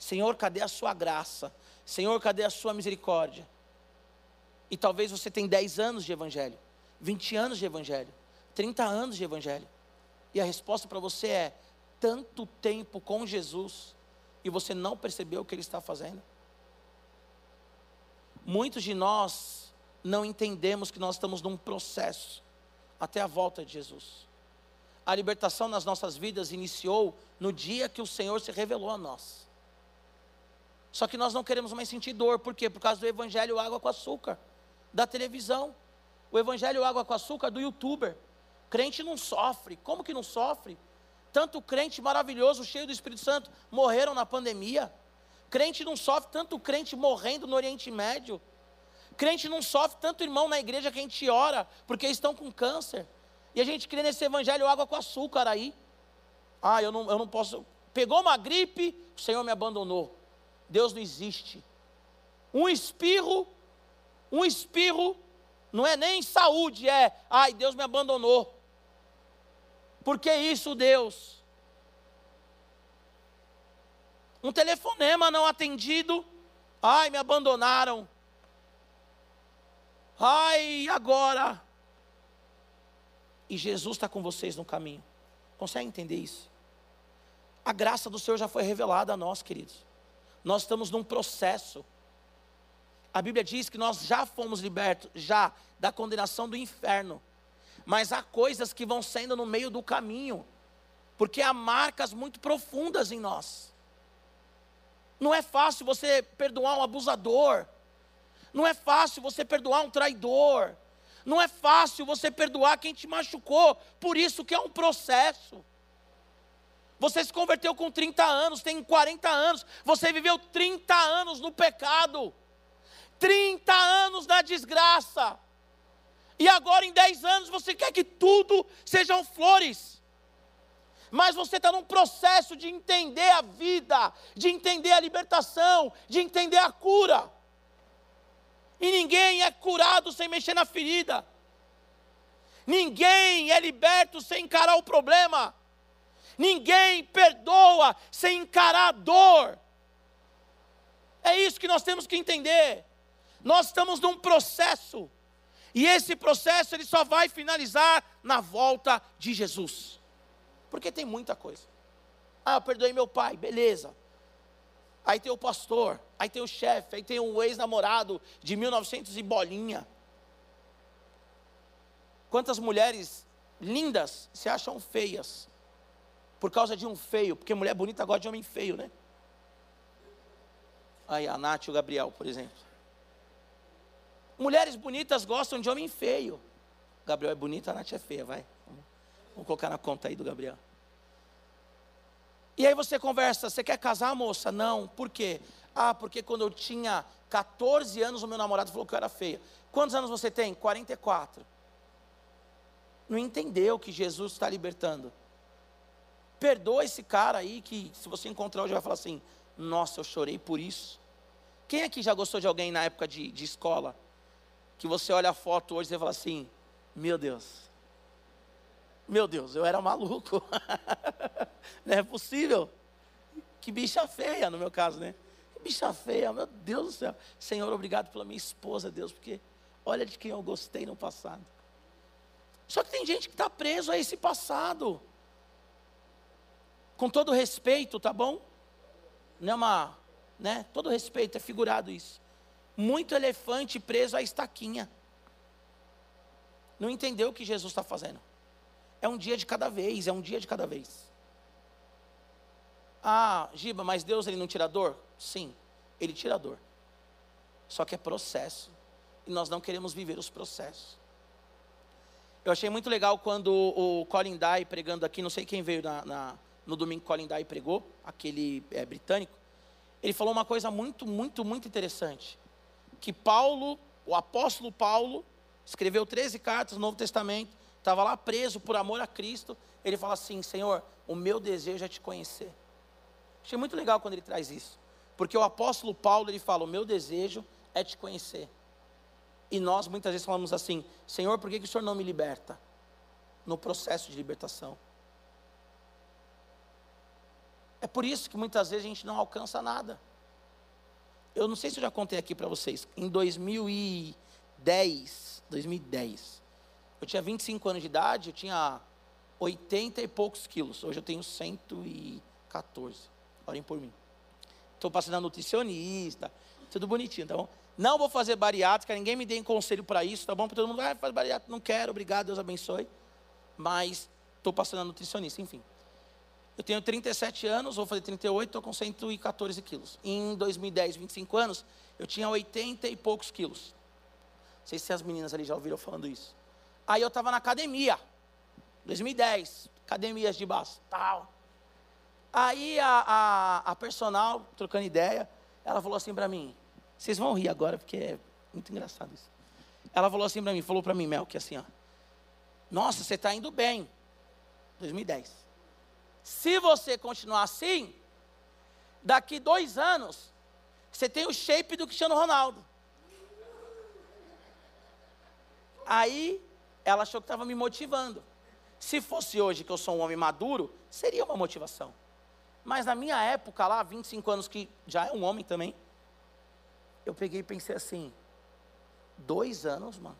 Senhor, cadê a sua graça? Senhor, cadê a sua misericórdia? E talvez você tenha 10 anos de evangelho, 20 anos de evangelho, 30 anos de evangelho. E a resposta para você é: tanto tempo com Jesus e você não percebeu o que ele está fazendo? Muitos de nós não entendemos que nós estamos num processo até a volta de Jesus a libertação nas nossas vidas iniciou no dia que o Senhor se revelou a nós. Só que nós não queremos mais sentir dor, por quê? Por causa do evangelho água com açúcar, da televisão, o evangelho água com açúcar do youtuber. Crente não sofre, como que não sofre? Tanto crente maravilhoso, cheio do Espírito Santo, morreram na pandemia. Crente não sofre, tanto crente morrendo no Oriente Médio. Crente não sofre, tanto irmão na igreja que a gente ora, porque estão com câncer. E a gente crê nesse evangelho água com açúcar aí. Ah, eu não, eu não posso. Pegou uma gripe, o Senhor me abandonou. Deus não existe. Um espirro, um espirro, não é nem saúde, é, ai, Deus me abandonou. Por que isso, Deus? Um telefonema não atendido, ai, me abandonaram. Ai, agora? e Jesus está com vocês no caminho. Consegue entender isso? A graça do Senhor já foi revelada a nós, queridos. Nós estamos num processo. A Bíblia diz que nós já fomos libertos, já, da condenação do inferno. Mas há coisas que vão sendo no meio do caminho, porque há marcas muito profundas em nós. Não é fácil você perdoar um abusador, não é fácil você perdoar um traidor, não é fácil você perdoar quem te machucou, por isso que é um processo. Você se converteu com 30 anos, tem 40 anos, você viveu 30 anos no pecado, 30 anos na desgraça, e agora em 10 anos você quer que tudo sejam flores. mas você está num processo de entender a vida, de entender a libertação, de entender a cura. E ninguém é curado sem mexer na ferida. Ninguém é liberto sem encarar o problema. Ninguém perdoa sem encarar a dor. É isso que nós temos que entender. Nós estamos num processo. E esse processo ele só vai finalizar na volta de Jesus. Porque tem muita coisa. Ah, eu perdoei meu pai, beleza. Aí tem o pastor, aí tem o chefe, aí tem o ex-namorado de 1900 e bolinha. Quantas mulheres lindas se acham feias por causa de um feio, porque mulher bonita gosta de homem feio, né? Aí a Nath e o Gabriel, por exemplo. Mulheres bonitas gostam de homem feio. Gabriel é bonito, a Nath é feia, vai. Vamos, colocar na conta aí do Gabriel. E aí você conversa, você quer casar, moça? Não, por quê? Ah, porque quando eu tinha 14 anos, o meu namorado falou que eu era feia. Quantos anos você tem? 44. Não entendeu que Jesus está libertando. Perdoa esse cara aí que, se você encontrar hoje, vai falar assim: Nossa, eu chorei por isso. Quem aqui já gostou de alguém na época de, de escola? Que você olha a foto hoje e fala assim: Meu Deus, meu Deus, eu era maluco. Não é possível. Que bicha feia, no meu caso, né? Que bicha feia, meu Deus do céu. Senhor, obrigado pela minha esposa, Deus, porque olha de quem eu gostei no passado. Só que tem gente que está preso a esse passado com todo respeito, tá bom? Não é uma, né? Todo respeito, é figurado isso. Muito elefante preso à estaquinha. Não entendeu o que Jesus está fazendo. É um dia de cada vez, é um dia de cada vez. Ah, Giba, mas Deus ele não tira dor? Sim, ele tira dor. Só que é processo. E nós não queremos viver os processos. Eu achei muito legal quando o Colin Dye pregando aqui, não sei quem veio na, na no domingo Colin Dye pregou, aquele é, britânico, ele falou uma coisa muito, muito, muito interessante. Que Paulo, o apóstolo Paulo, escreveu 13 cartas no Novo Testamento, estava lá preso por amor a Cristo. Ele fala assim: Senhor, o meu desejo é te conhecer. Achei muito legal quando ele traz isso. Porque o apóstolo Paulo, ele fala: O meu desejo é te conhecer. E nós muitas vezes falamos assim: Senhor, por que, que o Senhor não me liberta? No processo de libertação. É por isso que muitas vezes a gente não alcança nada. Eu não sei se eu já contei aqui para vocês. Em 2010, 2010, eu tinha 25 anos de idade, eu tinha 80 e poucos quilos. Hoje eu tenho 114. Orem por mim. Estou passando a nutricionista, tudo bonitinho, tá bom? Não vou fazer bariátrica, ninguém me dê conselho para isso, tá bom? Porque todo mundo vai fazer bariátrica, não quero, obrigado, Deus abençoe. Mas estou passando a nutricionista, enfim. Eu tenho 37 anos, vou fazer 38, estou com 114 quilos. Em 2010, 25 anos, eu tinha 80 e poucos quilos. Não sei se as meninas ali já ouviram falando isso. Aí eu estava na academia, 2010, academias de base, tal. Aí a, a, a personal, trocando ideia, ela falou assim para mim, vocês vão rir agora, porque é muito engraçado isso. Ela falou assim para mim, falou para mim, Mel, que assim, ó, nossa, você está indo bem. 2010. Se você continuar assim, daqui dois anos, você tem o shape do Cristiano Ronaldo. Aí ela achou que estava me motivando. Se fosse hoje que eu sou um homem maduro, seria uma motivação. Mas na minha época lá, 25 anos, que já é um homem também, eu peguei e pensei assim: dois anos, mano.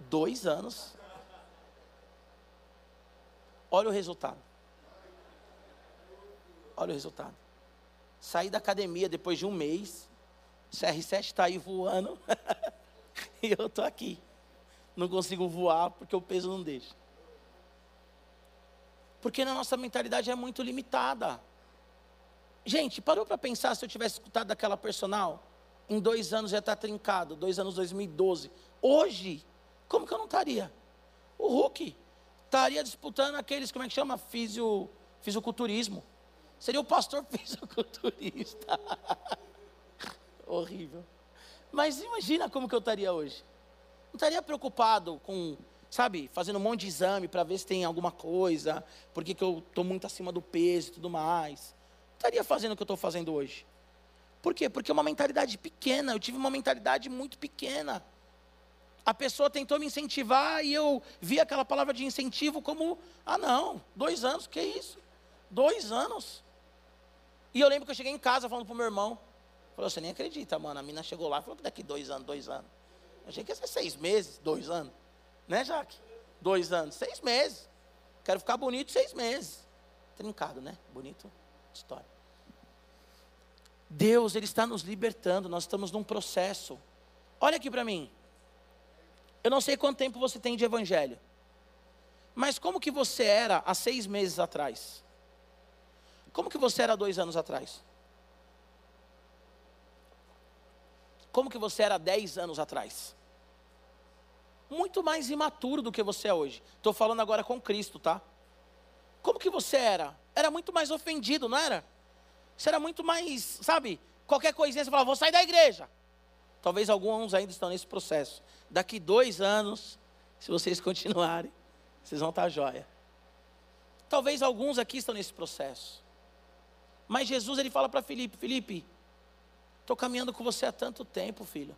Dois anos. Olha o resultado. Olha o resultado. Saí da academia depois de um mês. CR7 está aí voando. e eu estou aqui. Não consigo voar porque o peso não deixa. Porque na nossa mentalidade é muito limitada. Gente, parou para pensar se eu tivesse escutado daquela personal? Em dois anos já está trincado, dois anos 2012. Hoje, como que eu não estaria? O Hulk, estaria disputando aqueles, como é que chama? Fisio, fisiculturismo. Seria o pastor fisiculturista. Horrível. Mas imagina como que eu estaria hoje. Não estaria preocupado com sabe, fazendo um monte de exame para ver se tem alguma coisa, porque que eu estou muito acima do peso e tudo mais. Estaria fazendo o que eu estou fazendo hoje. Por quê? Porque é uma mentalidade pequena, eu tive uma mentalidade muito pequena. A pessoa tentou me incentivar e eu vi aquela palavra de incentivo como, ah não, dois anos, que isso? Dois anos. E eu lembro que eu cheguei em casa falando para o meu irmão, falou, você nem acredita, mano, a mina chegou lá e falou que daqui dois anos, dois anos. Eu achei que ia ser seis meses, dois anos. Né, Jaque? Dois anos, seis meses. Quero ficar bonito seis meses. Trincado, né? Bonito história. Deus, Ele está nos libertando, nós estamos num processo. Olha aqui para mim. Eu não sei quanto tempo você tem de evangelho. Mas como que você era há seis meses atrás? Como que você era dois anos atrás? Como que você era dez anos atrás? muito mais imaturo do que você é hoje. Estou falando agora com Cristo, tá? Como que você era? Era muito mais ofendido, não era? Você era muito mais, sabe? Qualquer coisinha você falava, vou sair da igreja. Talvez alguns ainda estão nesse processo. Daqui dois anos, se vocês continuarem, vocês vão estar jóia. Talvez alguns aqui estão nesse processo. Mas Jesus ele fala para Felipe, Felipe, estou caminhando com você há tanto tempo, filho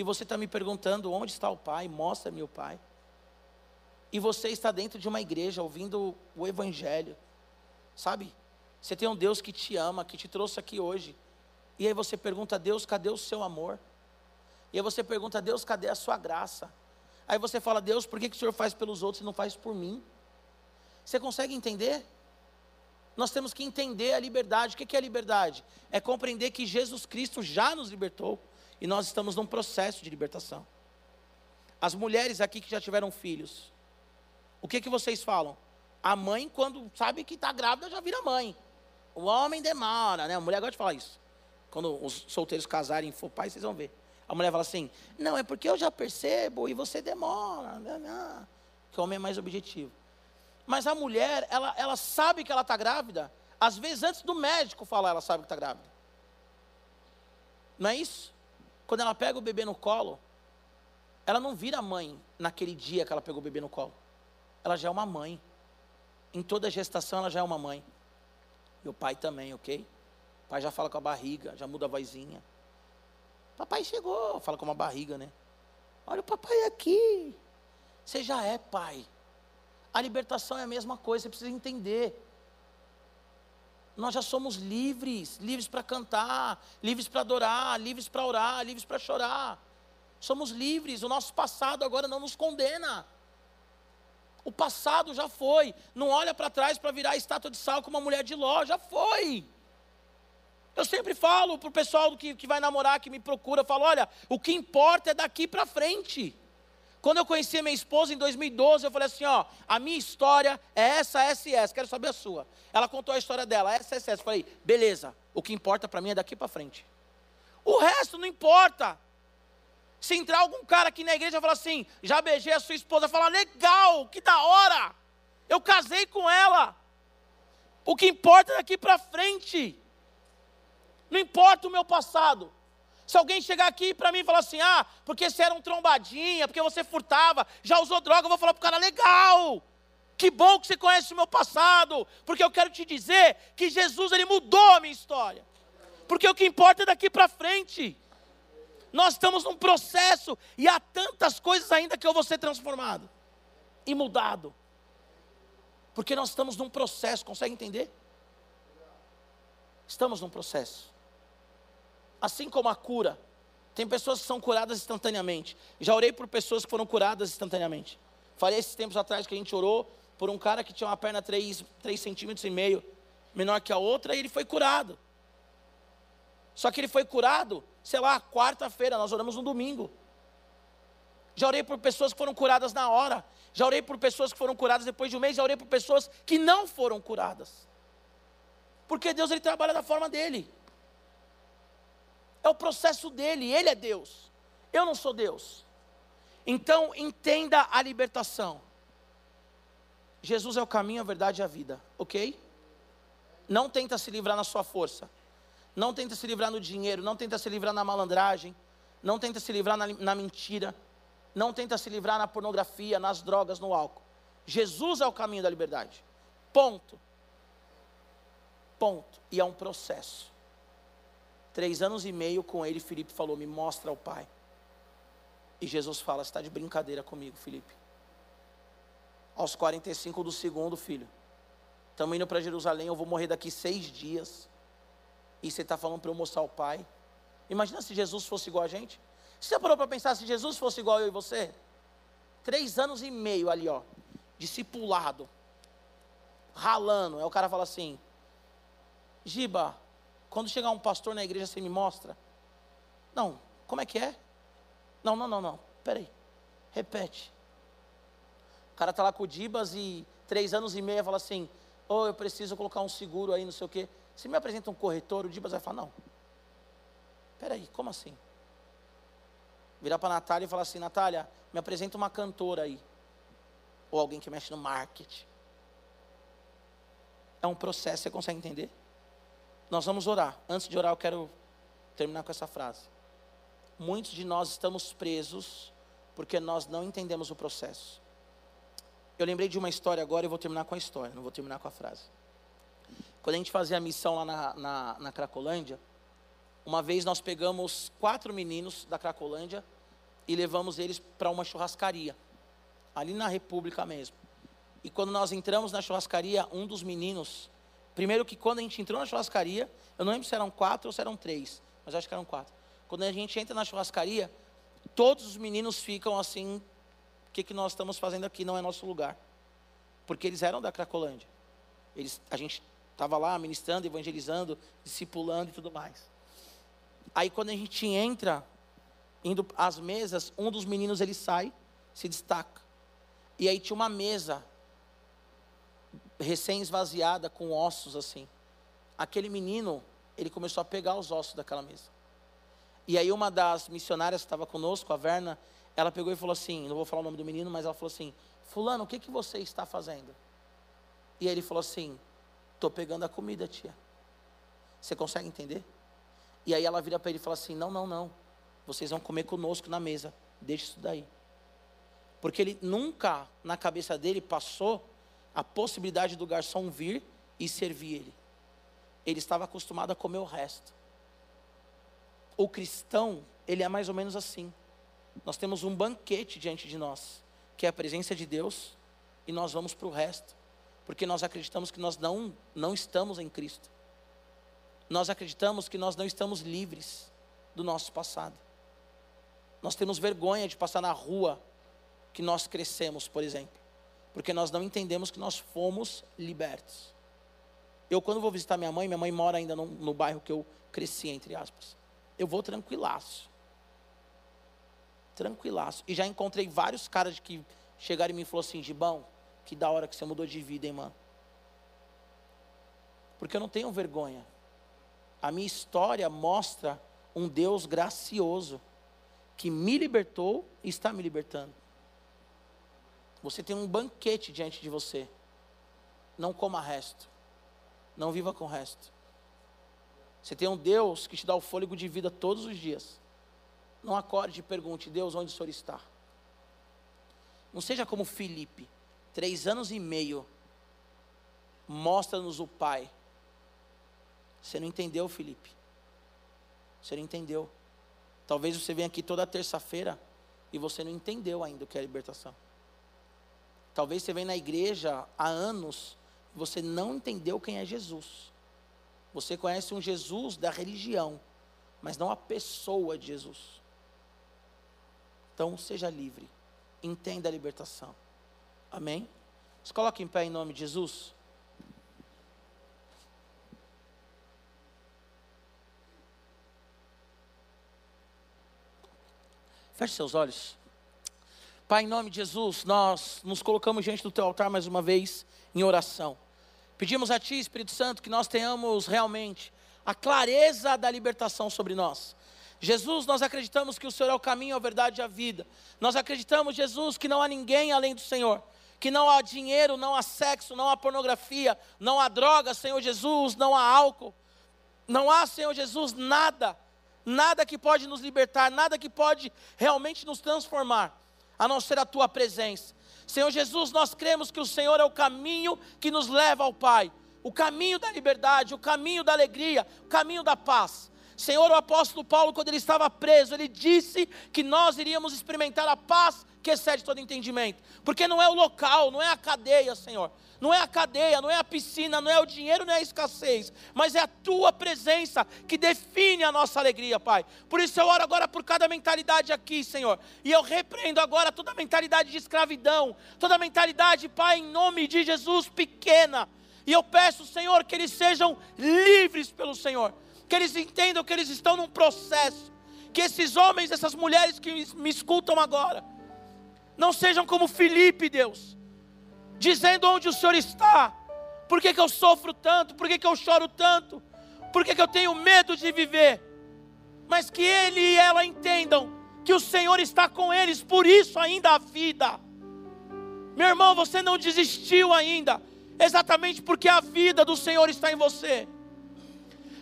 e você está me perguntando onde está o Pai, mostra-me o Pai. E você está dentro de uma igreja ouvindo o Evangelho, sabe? Você tem um Deus que te ama, que te trouxe aqui hoje. E aí você pergunta a Deus, cadê o seu amor? E aí você pergunta a Deus, cadê a sua graça? Aí você fala, Deus, por que, que o Senhor faz pelos outros e não faz por mim? Você consegue entender? Nós temos que entender a liberdade. O que é a liberdade? É compreender que Jesus Cristo já nos libertou. E nós estamos num processo de libertação. As mulheres aqui que já tiveram filhos, o que, que vocês falam? A mãe, quando sabe que está grávida, já vira mãe. O homem demora, né? A mulher gosta de falar isso. Quando os solteiros casarem e for pai, vocês vão ver. A mulher fala assim: Não, é porque eu já percebo e você demora. Não, não. Que o homem é mais objetivo. Mas a mulher, ela, ela sabe que ela está grávida. Às vezes, antes do médico falar, ela sabe que está grávida. Não é isso? Quando ela pega o bebê no colo, ela não vira mãe naquele dia que ela pegou o bebê no colo. Ela já é uma mãe. Em toda gestação ela já é uma mãe. E o pai também, ok? Pai já fala com a barriga, já muda a vozinha. Papai chegou, fala com uma barriga, né? Olha o papai aqui. Você já é pai. A libertação é a mesma coisa, você precisa entender nós já somos livres, livres para cantar, livres para adorar, livres para orar, livres para chorar. Somos livres, o nosso passado agora não nos condena. O passado já foi. Não olha para trás para virar estátua de sal como uma mulher de Ló, já foi. Eu sempre falo para o pessoal que, que vai namorar, que me procura, falo, olha, o que importa é daqui para frente. Quando eu conheci minha esposa em 2012, eu falei assim: ó, a minha história é essa, essa e essa, quero saber a sua. Ela contou a história dela, essa, essa, essa. Eu falei: beleza, o que importa para mim é daqui para frente. O resto não importa. Se entrar algum cara aqui na igreja e falar assim: já beijei a sua esposa, falar: legal, que da hora, eu casei com ela. O que importa é daqui para frente. Não importa o meu passado. Se alguém chegar aqui para mim e falar assim, ah, porque você era um trombadinha, porque você furtava, já usou droga, eu vou falar para o cara, legal, que bom que você conhece o meu passado, porque eu quero te dizer que Jesus, ele mudou a minha história, porque o que importa é daqui para frente, nós estamos num processo, e há tantas coisas ainda que eu vou ser transformado, e mudado, porque nós estamos num processo, consegue entender? Estamos num processo. Assim como a cura, tem pessoas que são curadas instantaneamente. Já orei por pessoas que foram curadas instantaneamente. Falei esses tempos atrás que a gente orou por um cara que tinha uma perna 3, 3 centímetros e meio menor que a outra e ele foi curado. Só que ele foi curado, sei lá, quarta-feira, nós oramos no domingo. Já orei por pessoas que foram curadas na hora. Já orei por pessoas que foram curadas depois de um mês. Já orei por pessoas que não foram curadas. Porque Deus ele trabalha da forma dele. É o processo dele, ele é Deus. Eu não sou Deus. Então, entenda a libertação. Jesus é o caminho, a verdade e a vida, ok? Não tenta se livrar na sua força. Não tenta se livrar no dinheiro. Não tenta se livrar na malandragem. Não tenta se livrar na, na mentira. não tenta se livrar na pornografia, nas drogas, no álcool. Jesus é o caminho da liberdade. Ponto. Ponto. E é um processo. Três anos e meio com ele, Felipe falou: Me mostra o Pai. E Jesus fala: está de brincadeira comigo, Felipe. Aos 45 do segundo, filho. Estamos indo para Jerusalém, eu vou morrer daqui seis dias. E você está falando para eu mostrar o Pai. Imagina se Jesus fosse igual a gente. Você parou para pensar se Jesus fosse igual eu e você? Três anos e meio ali, ó, discipulado, ralando. Aí o cara fala assim: Giba, quando chegar um pastor na igreja, você me mostra? Não, como é que é? Não, não, não, não. Peraí. Repete. O cara está lá com o Dibas e três anos e meio fala assim: Ô, oh, eu preciso colocar um seguro aí, não sei o quê. Se me apresenta um corretor, o Dibas vai falar: Não. Peraí, como assim? Virar para a Natália e falar assim: Natália, me apresenta uma cantora aí. Ou alguém que mexe no marketing. É um processo, você consegue entender? Nós vamos orar. Antes de orar, eu quero terminar com essa frase. Muitos de nós estamos presos porque nós não entendemos o processo. Eu lembrei de uma história agora e vou terminar com a história, não vou terminar com a frase. Quando a gente fazia a missão lá na, na, na Cracolândia, uma vez nós pegamos quatro meninos da Cracolândia e levamos eles para uma churrascaria, ali na República mesmo. E quando nós entramos na churrascaria, um dos meninos Primeiro que quando a gente entrou na churrascaria, eu não lembro se eram quatro ou se eram três, mas acho que eram quatro. Quando a gente entra na churrascaria, todos os meninos ficam assim, o que, que nós estamos fazendo aqui? Não é nosso lugar. Porque eles eram da Cracolândia. Eles, a gente estava lá ministrando, evangelizando, discipulando e tudo mais. Aí quando a gente entra, indo às mesas, um dos meninos ele sai, se destaca. E aí tinha uma mesa recém-esvaziada, com ossos assim. Aquele menino, ele começou a pegar os ossos daquela mesa. E aí uma das missionárias que estava conosco, a Verna, ela pegou e falou assim, não vou falar o nome do menino, mas ela falou assim, fulano, o que, que você está fazendo? E aí ele falou assim, estou pegando a comida, tia. Você consegue entender? E aí ela vira para ele e fala assim, não, não, não. Vocês vão comer conosco na mesa. Deixa isso daí. Porque ele nunca, na cabeça dele, passou a possibilidade do garçom vir e servir ele. Ele estava acostumado a comer o resto. O cristão, ele é mais ou menos assim. Nós temos um banquete diante de nós, que é a presença de Deus, e nós vamos para o resto, porque nós acreditamos que nós não, não estamos em Cristo. Nós acreditamos que nós não estamos livres do nosso passado. Nós temos vergonha de passar na rua que nós crescemos, por exemplo porque nós não entendemos que nós fomos libertos. Eu, quando vou visitar minha mãe, minha mãe mora ainda no, no bairro que eu cresci, entre aspas. Eu vou tranquilaço. Tranquilaço. E já encontrei vários caras que chegaram e me falaram assim: Gibão, que da hora que você mudou de vida, hein, mano? Porque eu não tenho vergonha. A minha história mostra um Deus gracioso que me libertou e está me libertando. Você tem um banquete diante de você. Não coma resto. Não viva com resto. Você tem um Deus que te dá o fôlego de vida todos os dias. Não acorde e pergunte, Deus, onde o Senhor está? Não seja como Felipe, três anos e meio, mostra-nos o Pai. Você não entendeu, Felipe. Você não entendeu. Talvez você venha aqui toda terça-feira e você não entendeu ainda o que é libertação. Talvez você venha na igreja há anos você não entendeu quem é Jesus. Você conhece um Jesus da religião, mas não a pessoa de Jesus. Então, seja livre. Entenda a libertação. Amém? Se coloque em pé em nome de Jesus. Feche seus olhos. Pai, em nome de Jesus, nós nos colocamos diante do teu altar mais uma vez em oração. Pedimos a Ti, Espírito Santo, que nós tenhamos realmente a clareza da libertação sobre nós. Jesus, nós acreditamos que o Senhor é o caminho, a verdade e a vida. Nós acreditamos, Jesus, que não há ninguém além do Senhor. Que não há dinheiro, não há sexo, não há pornografia, não há droga, Senhor Jesus, não há álcool. Não há, Senhor Jesus, nada, nada que pode nos libertar, nada que pode realmente nos transformar a não ser a tua presença. Senhor Jesus, nós cremos que o Senhor é o caminho que nos leva ao Pai, o caminho da liberdade, o caminho da alegria, o caminho da paz. Senhor, o apóstolo Paulo, quando ele estava preso, ele disse que nós iríamos experimentar a paz que excede todo entendimento, porque não é o local, não é a cadeia, Senhor, não é a cadeia, não é a piscina, não é o dinheiro, não é a escassez, mas é a tua presença que define a nossa alegria, Pai. Por isso eu oro agora por cada mentalidade aqui, Senhor, e eu repreendo agora toda mentalidade de escravidão, toda mentalidade, Pai, em nome de Jesus, pequena. E eu peço, Senhor, que eles sejam livres pelo Senhor, que eles entendam que eles estão num processo, que esses homens, essas mulheres que me escutam agora, não sejam como Felipe, Deus, dizendo onde o Senhor está, por que, que eu sofro tanto, por que, que eu choro tanto, por que, que eu tenho medo de viver, mas que ele e ela entendam que o Senhor está com eles, por isso ainda a vida. Meu irmão, você não desistiu ainda, exatamente porque a vida do Senhor está em você.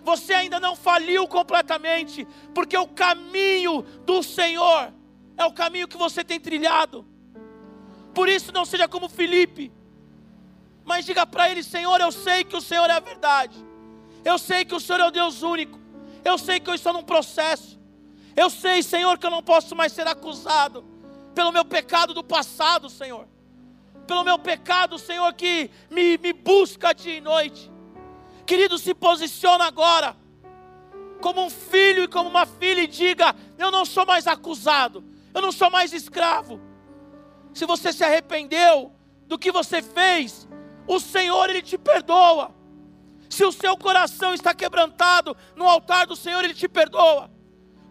Você ainda não faliu completamente, porque o caminho do Senhor é o caminho que você tem trilhado. Por isso, não seja como Felipe, mas diga para ele: Senhor, eu sei que o Senhor é a verdade, eu sei que o Senhor é o Deus único, eu sei que eu estou num processo, eu sei, Senhor, que eu não posso mais ser acusado pelo meu pecado do passado, Senhor, pelo meu pecado, Senhor, que me, me busca dia e noite. Querido, se posiciona agora, como um filho e como uma filha, e diga: Eu não sou mais acusado, eu não sou mais escravo, se você se arrependeu do que você fez, o Senhor ele te perdoa. Se o seu coração está quebrantado no altar do Senhor, ele te perdoa.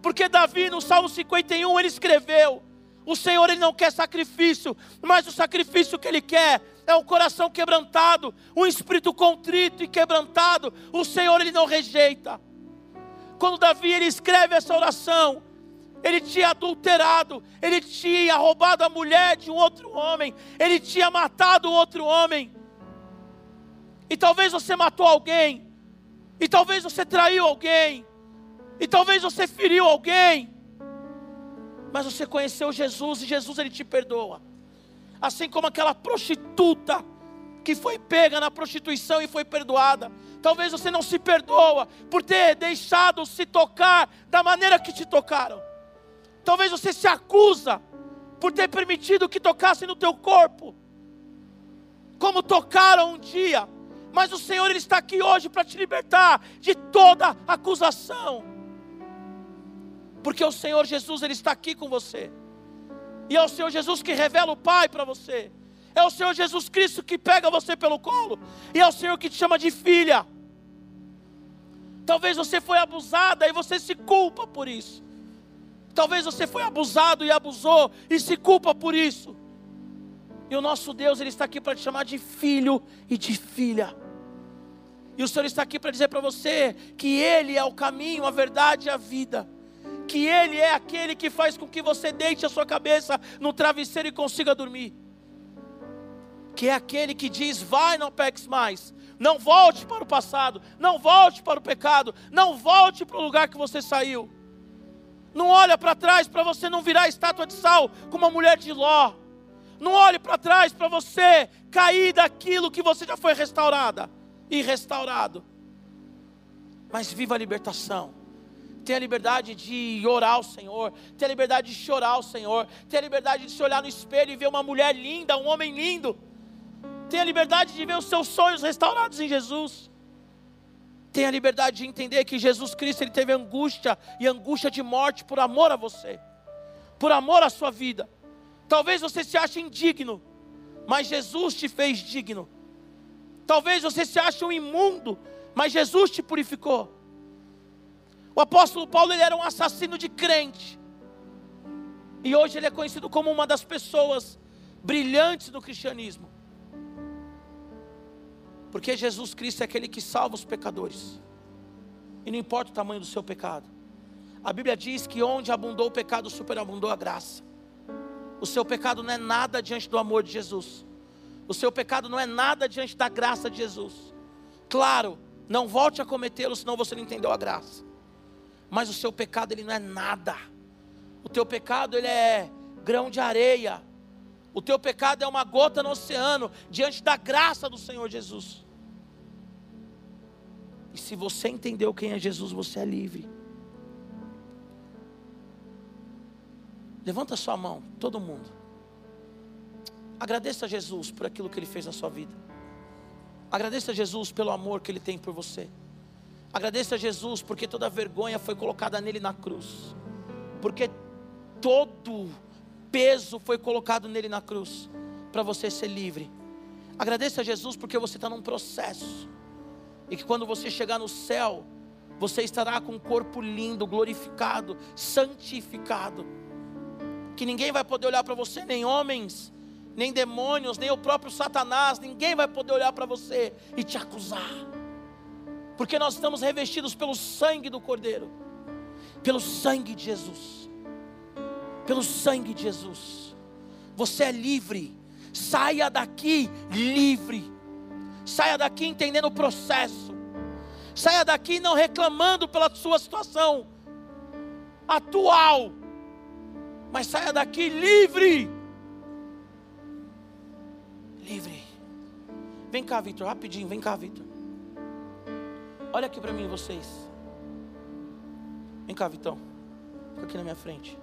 Porque Davi no Salmo 51 ele escreveu: O Senhor ele não quer sacrifício, mas o sacrifício que ele quer é um coração quebrantado, um espírito contrito e quebrantado. O Senhor ele não rejeita. Quando Davi ele escreve essa oração, ele tinha adulterado, ele tinha roubado a mulher de um outro homem, ele tinha matado outro homem. E talvez você matou alguém, e talvez você traiu alguém, e talvez você feriu alguém, mas você conheceu Jesus e Jesus ele te perdoa. Assim como aquela prostituta que foi pega na prostituição e foi perdoada. Talvez você não se perdoa por ter deixado se tocar da maneira que te tocaram. Talvez você se acusa por ter permitido que tocassem no teu corpo, como tocaram um dia. Mas o Senhor ele está aqui hoje para te libertar de toda acusação. Porque o Senhor Jesus ele está aqui com você. E é o Senhor Jesus que revela o Pai para você. É o Senhor Jesus Cristo que pega você pelo colo. E é o Senhor que te chama de filha. Talvez você foi abusada e você se culpa por isso. Talvez você foi abusado e abusou e se culpa por isso. E o nosso Deus, Ele está aqui para te chamar de filho e de filha. E o Senhor está aqui para dizer para você que Ele é o caminho, a verdade e a vida. Que Ele é aquele que faz com que você deite a sua cabeça no travesseiro e consiga dormir. Que é aquele que diz: vai, não peques mais. Não volte para o passado. Não volte para o pecado. Não volte para o lugar que você saiu. Não olha para trás para você não virar estátua de sal como uma mulher de Ló. Não olhe para trás para você cair daquilo que você já foi restaurada e restaurado. Mas viva a libertação. Tenha liberdade de orar ao Senhor, tenha liberdade de chorar ao Senhor, tenha liberdade de se olhar no espelho e ver uma mulher linda, um homem lindo. Tenha a liberdade de ver os seus sonhos restaurados em Jesus. Tenha a liberdade de entender que Jesus Cristo ele teve angústia e angústia de morte por amor a você, por amor à sua vida. Talvez você se ache indigno, mas Jesus te fez digno. Talvez você se ache um imundo, mas Jesus te purificou. O apóstolo Paulo ele era um assassino de crente. E hoje ele é conhecido como uma das pessoas brilhantes do cristianismo. Porque Jesus Cristo é aquele que salva os pecadores. E não importa o tamanho do seu pecado. A Bíblia diz que onde abundou o pecado, superabundou a graça. O seu pecado não é nada diante do amor de Jesus. O seu pecado não é nada diante da graça de Jesus. Claro, não volte a cometê-lo, senão você não entendeu a graça. Mas o seu pecado ele não é nada. O teu pecado ele é grão de areia. O teu pecado é uma gota no oceano diante da graça do Senhor Jesus. E se você entendeu quem é Jesus, você é livre. Levanta sua mão, todo mundo. Agradeça a Jesus por aquilo que Ele fez na sua vida. Agradeça a Jesus pelo amor que Ele tem por você. Agradeça a Jesus porque toda vergonha foi colocada nele na cruz. Porque todo peso foi colocado nele na cruz. Para você ser livre. Agradeça a Jesus porque você está num processo. E que quando você chegar no céu, você estará com um corpo lindo, glorificado, santificado. Que ninguém vai poder olhar para você, nem homens, nem demônios, nem o próprio Satanás, ninguém vai poder olhar para você e te acusar. Porque nós estamos revestidos pelo sangue do Cordeiro, pelo sangue de Jesus. Pelo sangue de Jesus. Você é livre. Saia daqui livre. Saia daqui entendendo o processo. Saia daqui não reclamando pela sua situação atual. Mas saia daqui livre livre. Vem cá, Vitor, rapidinho, vem cá, Vitor. Olha aqui para mim, vocês. Vem cá, Vitão. Fica aqui na minha frente.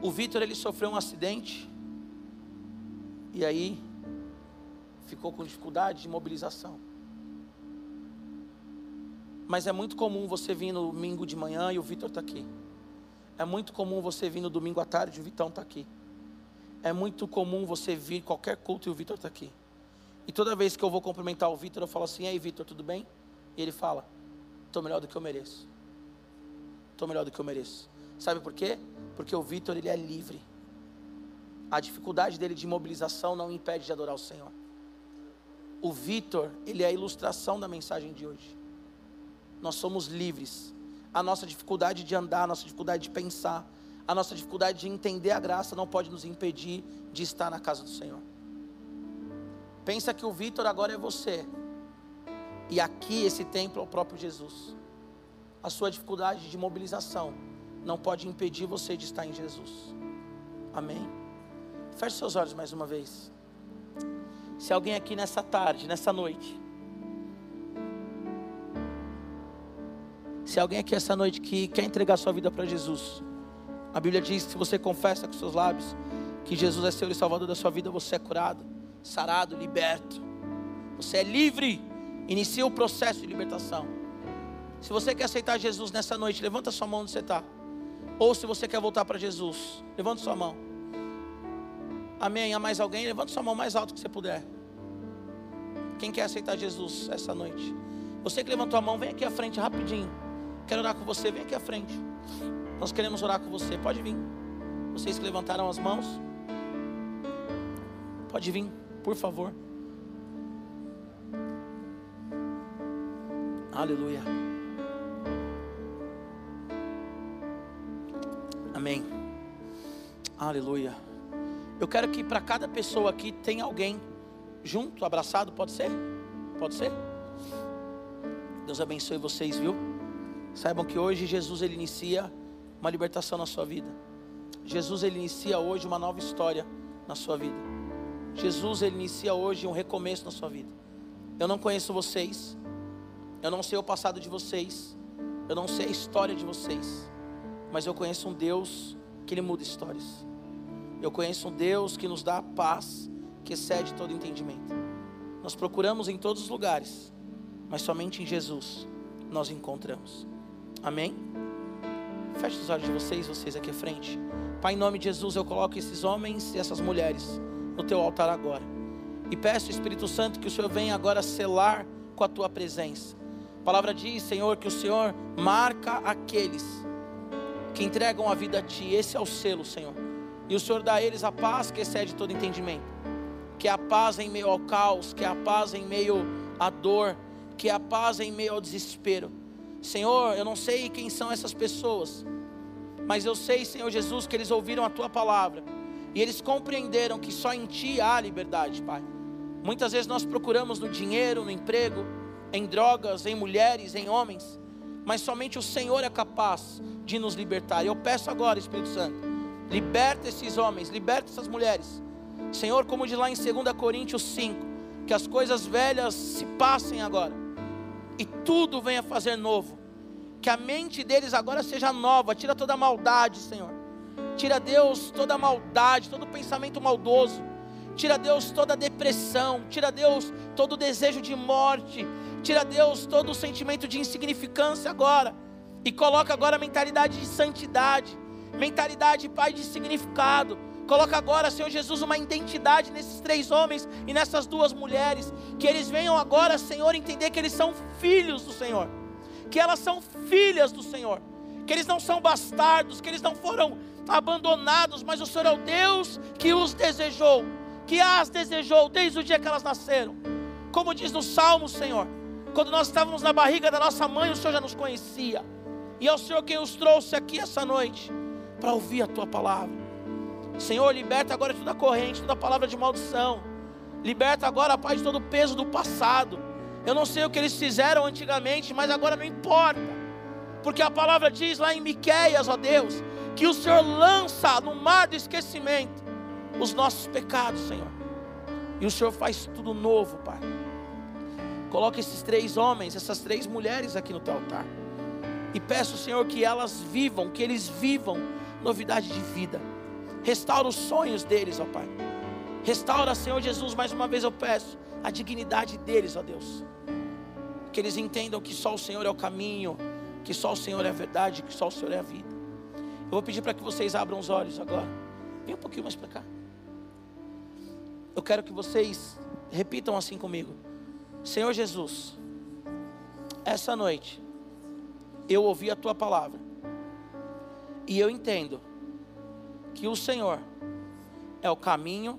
O Vitor ele sofreu um acidente e aí ficou com dificuldade de mobilização. Mas é muito comum você vir no domingo de manhã e o Vitor está aqui. É muito comum você vir no domingo à tarde e o Vitão está aqui. É muito comum você vir qualquer culto e o Vitor está aqui. E toda vez que eu vou cumprimentar o Vitor, eu falo assim: Ei, Vitor, tudo bem? E ele fala: Estou melhor do que eu mereço. Estou melhor do que eu mereço. Sabe por quê? Porque o Vitor ele é livre. A dificuldade dele de mobilização não impede de adorar o Senhor. O Vitor, ele é a ilustração da mensagem de hoje. Nós somos livres a nossa dificuldade de andar, a nossa dificuldade de pensar, a nossa dificuldade de entender a graça não pode nos impedir de estar na casa do Senhor. Pensa que o Vitor agora é você. E aqui esse templo é o próprio Jesus. A sua dificuldade de mobilização não pode impedir você de estar em Jesus. Amém? Feche seus olhos mais uma vez. Se alguém aqui nessa tarde, nessa noite, Se alguém aqui essa noite que quer entregar sua vida para Jesus, a Bíblia diz que se você confessa com seus lábios que Jesus é Senhor e Salvador da sua vida, você é curado, sarado, liberto. Você é livre. Inicia o processo de libertação. Se você quer aceitar Jesus nessa noite, levanta sua mão onde você está. Ou se você quer voltar para Jesus, levanta sua mão. Amém. Há mais alguém? Levanta sua mão mais alto que você puder. Quem quer aceitar Jesus essa noite? Você que levantou a mão, vem aqui à frente rapidinho. Quero orar com você, vem aqui à frente. Nós queremos orar com você, pode vir. Vocês que levantaram as mãos, pode vir, por favor. Aleluia. Amém. Aleluia. Eu quero que para cada pessoa aqui tenha alguém junto, abraçado, pode ser? Pode ser? Deus abençoe vocês, viu? Saibam que hoje Jesus ele inicia uma libertação na sua vida. Jesus ele inicia hoje uma nova história na sua vida. Jesus ele inicia hoje um recomeço na sua vida. Eu não conheço vocês. Eu não sei o passado de vocês. Eu não sei a história de vocês. Mas eu conheço um Deus que ele muda histórias. Eu conheço um Deus que nos dá paz que excede todo entendimento. Nós procuramos em todos os lugares, mas somente em Jesus nós encontramos. Amém? Feche os olhos de vocês, vocês aqui à frente. Pai, em nome de Jesus, eu coloco esses homens e essas mulheres no teu altar agora. E peço, Espírito Santo, que o Senhor venha agora selar com a tua presença. A palavra diz, Senhor, que o Senhor marca aqueles que entregam a vida a Ti. Esse é o selo, Senhor. E o Senhor dá a eles a paz que excede todo entendimento. Que é a paz em meio ao caos, que é a paz em meio à dor, que é a paz em meio ao desespero. Senhor, eu não sei quem são essas pessoas, mas eu sei, Senhor Jesus, que eles ouviram a tua palavra e eles compreenderam que só em ti há liberdade, Pai. Muitas vezes nós procuramos no dinheiro, no emprego, em drogas, em mulheres, em homens, mas somente o Senhor é capaz de nos libertar. Eu peço agora, Espírito Santo, liberta esses homens, liberta essas mulheres. Senhor, como diz lá em 2 Coríntios 5, que as coisas velhas se passem agora e tudo venha fazer novo. Que a mente deles agora seja nova, tira toda a maldade, Senhor. Tira, Deus, toda a maldade, todo pensamento maldoso. Tira, Deus, toda a depressão. Tira, Deus, todo o desejo de morte. Tira, Deus, todo o sentimento de insignificância agora. E coloca agora a mentalidade de santidade. Mentalidade, Pai, de significado. Coloca agora, Senhor Jesus, uma identidade nesses três homens e nessas duas mulheres. Que eles venham agora, Senhor, entender que eles são filhos do Senhor. Que elas são filhas do Senhor. Que eles não são bastardos, que eles não foram abandonados, mas o Senhor é o Deus que os desejou, que as desejou desde o dia que elas nasceram. Como diz no Salmo, Senhor, quando nós estávamos na barriga da nossa mãe, o Senhor já nos conhecia. E é o Senhor quem os trouxe aqui essa noite para ouvir a tua palavra. Senhor, liberta agora toda corrente, toda palavra de maldição. Liberta agora, Pai, de todo o peso do passado. Eu não sei o que eles fizeram antigamente, mas agora não importa. Porque a palavra diz lá em Miqueias, ó Deus, que o Senhor lança no mar do esquecimento os nossos pecados, Senhor. E o Senhor faz tudo novo, Pai. Coloque esses três homens, essas três mulheres aqui no teu altar. E peço, Senhor, que elas vivam, que eles vivam novidade de vida. Restaura os sonhos deles, ó Pai. Restaura, Senhor Jesus, mais uma vez eu peço, a dignidade deles, ó Deus. Que eles entendam que só o Senhor é o caminho, que só o Senhor é a verdade, que só o Senhor é a vida. Eu vou pedir para que vocês abram os olhos agora. Vem um pouquinho mais para cá. Eu quero que vocês repitam assim comigo. Senhor Jesus, essa noite eu ouvi a tua palavra. E eu entendo que o Senhor é o caminho,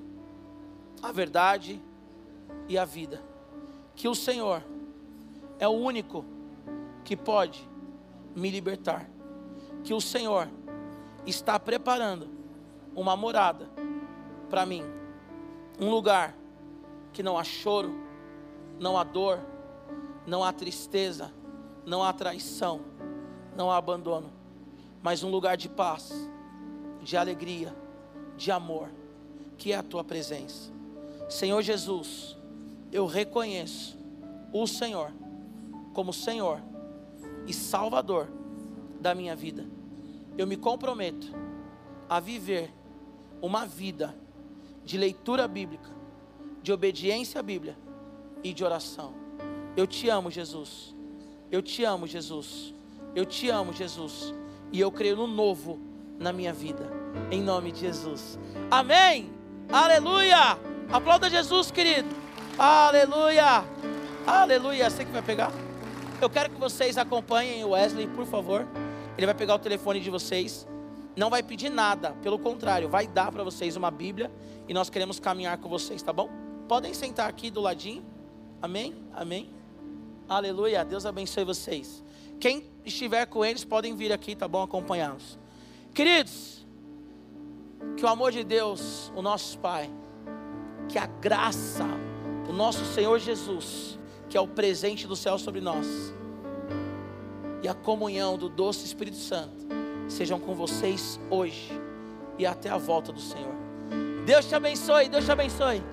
a verdade e a vida. Que o Senhor é o único que pode me libertar. Que o Senhor está preparando uma morada para mim, um lugar que não há choro, não há dor, não há tristeza, não há traição, não há abandono, mas um lugar de paz, de alegria, de amor, que é a tua presença. Senhor Jesus, eu reconheço o Senhor como Senhor e Salvador da minha vida eu me comprometo a viver uma vida de leitura bíblica, de obediência à Bíblia e de oração. Eu te amo, Jesus. Eu te amo, Jesus. Eu te amo, Jesus. E eu creio no novo na minha vida. Em nome de Jesus. Amém. Aleluia. Aplauda Jesus, querido. Aleluia. Aleluia. Você que vai pegar? Eu quero que vocês acompanhem o Wesley, por favor. Ele vai pegar o telefone de vocês, não vai pedir nada, pelo contrário, vai dar para vocês uma Bíblia e nós queremos caminhar com vocês, tá bom? Podem sentar aqui do ladinho. Amém? Amém. Aleluia. Deus abençoe vocês. Quem estiver com eles, podem vir aqui, tá bom? Acompanhá-los. Queridos, que o amor de Deus, o nosso Pai, que a graça, o nosso Senhor Jesus, que é o presente do céu sobre nós, e a comunhão do doce Espírito Santo sejam com vocês hoje e até a volta do Senhor. Deus te abençoe, Deus te abençoe.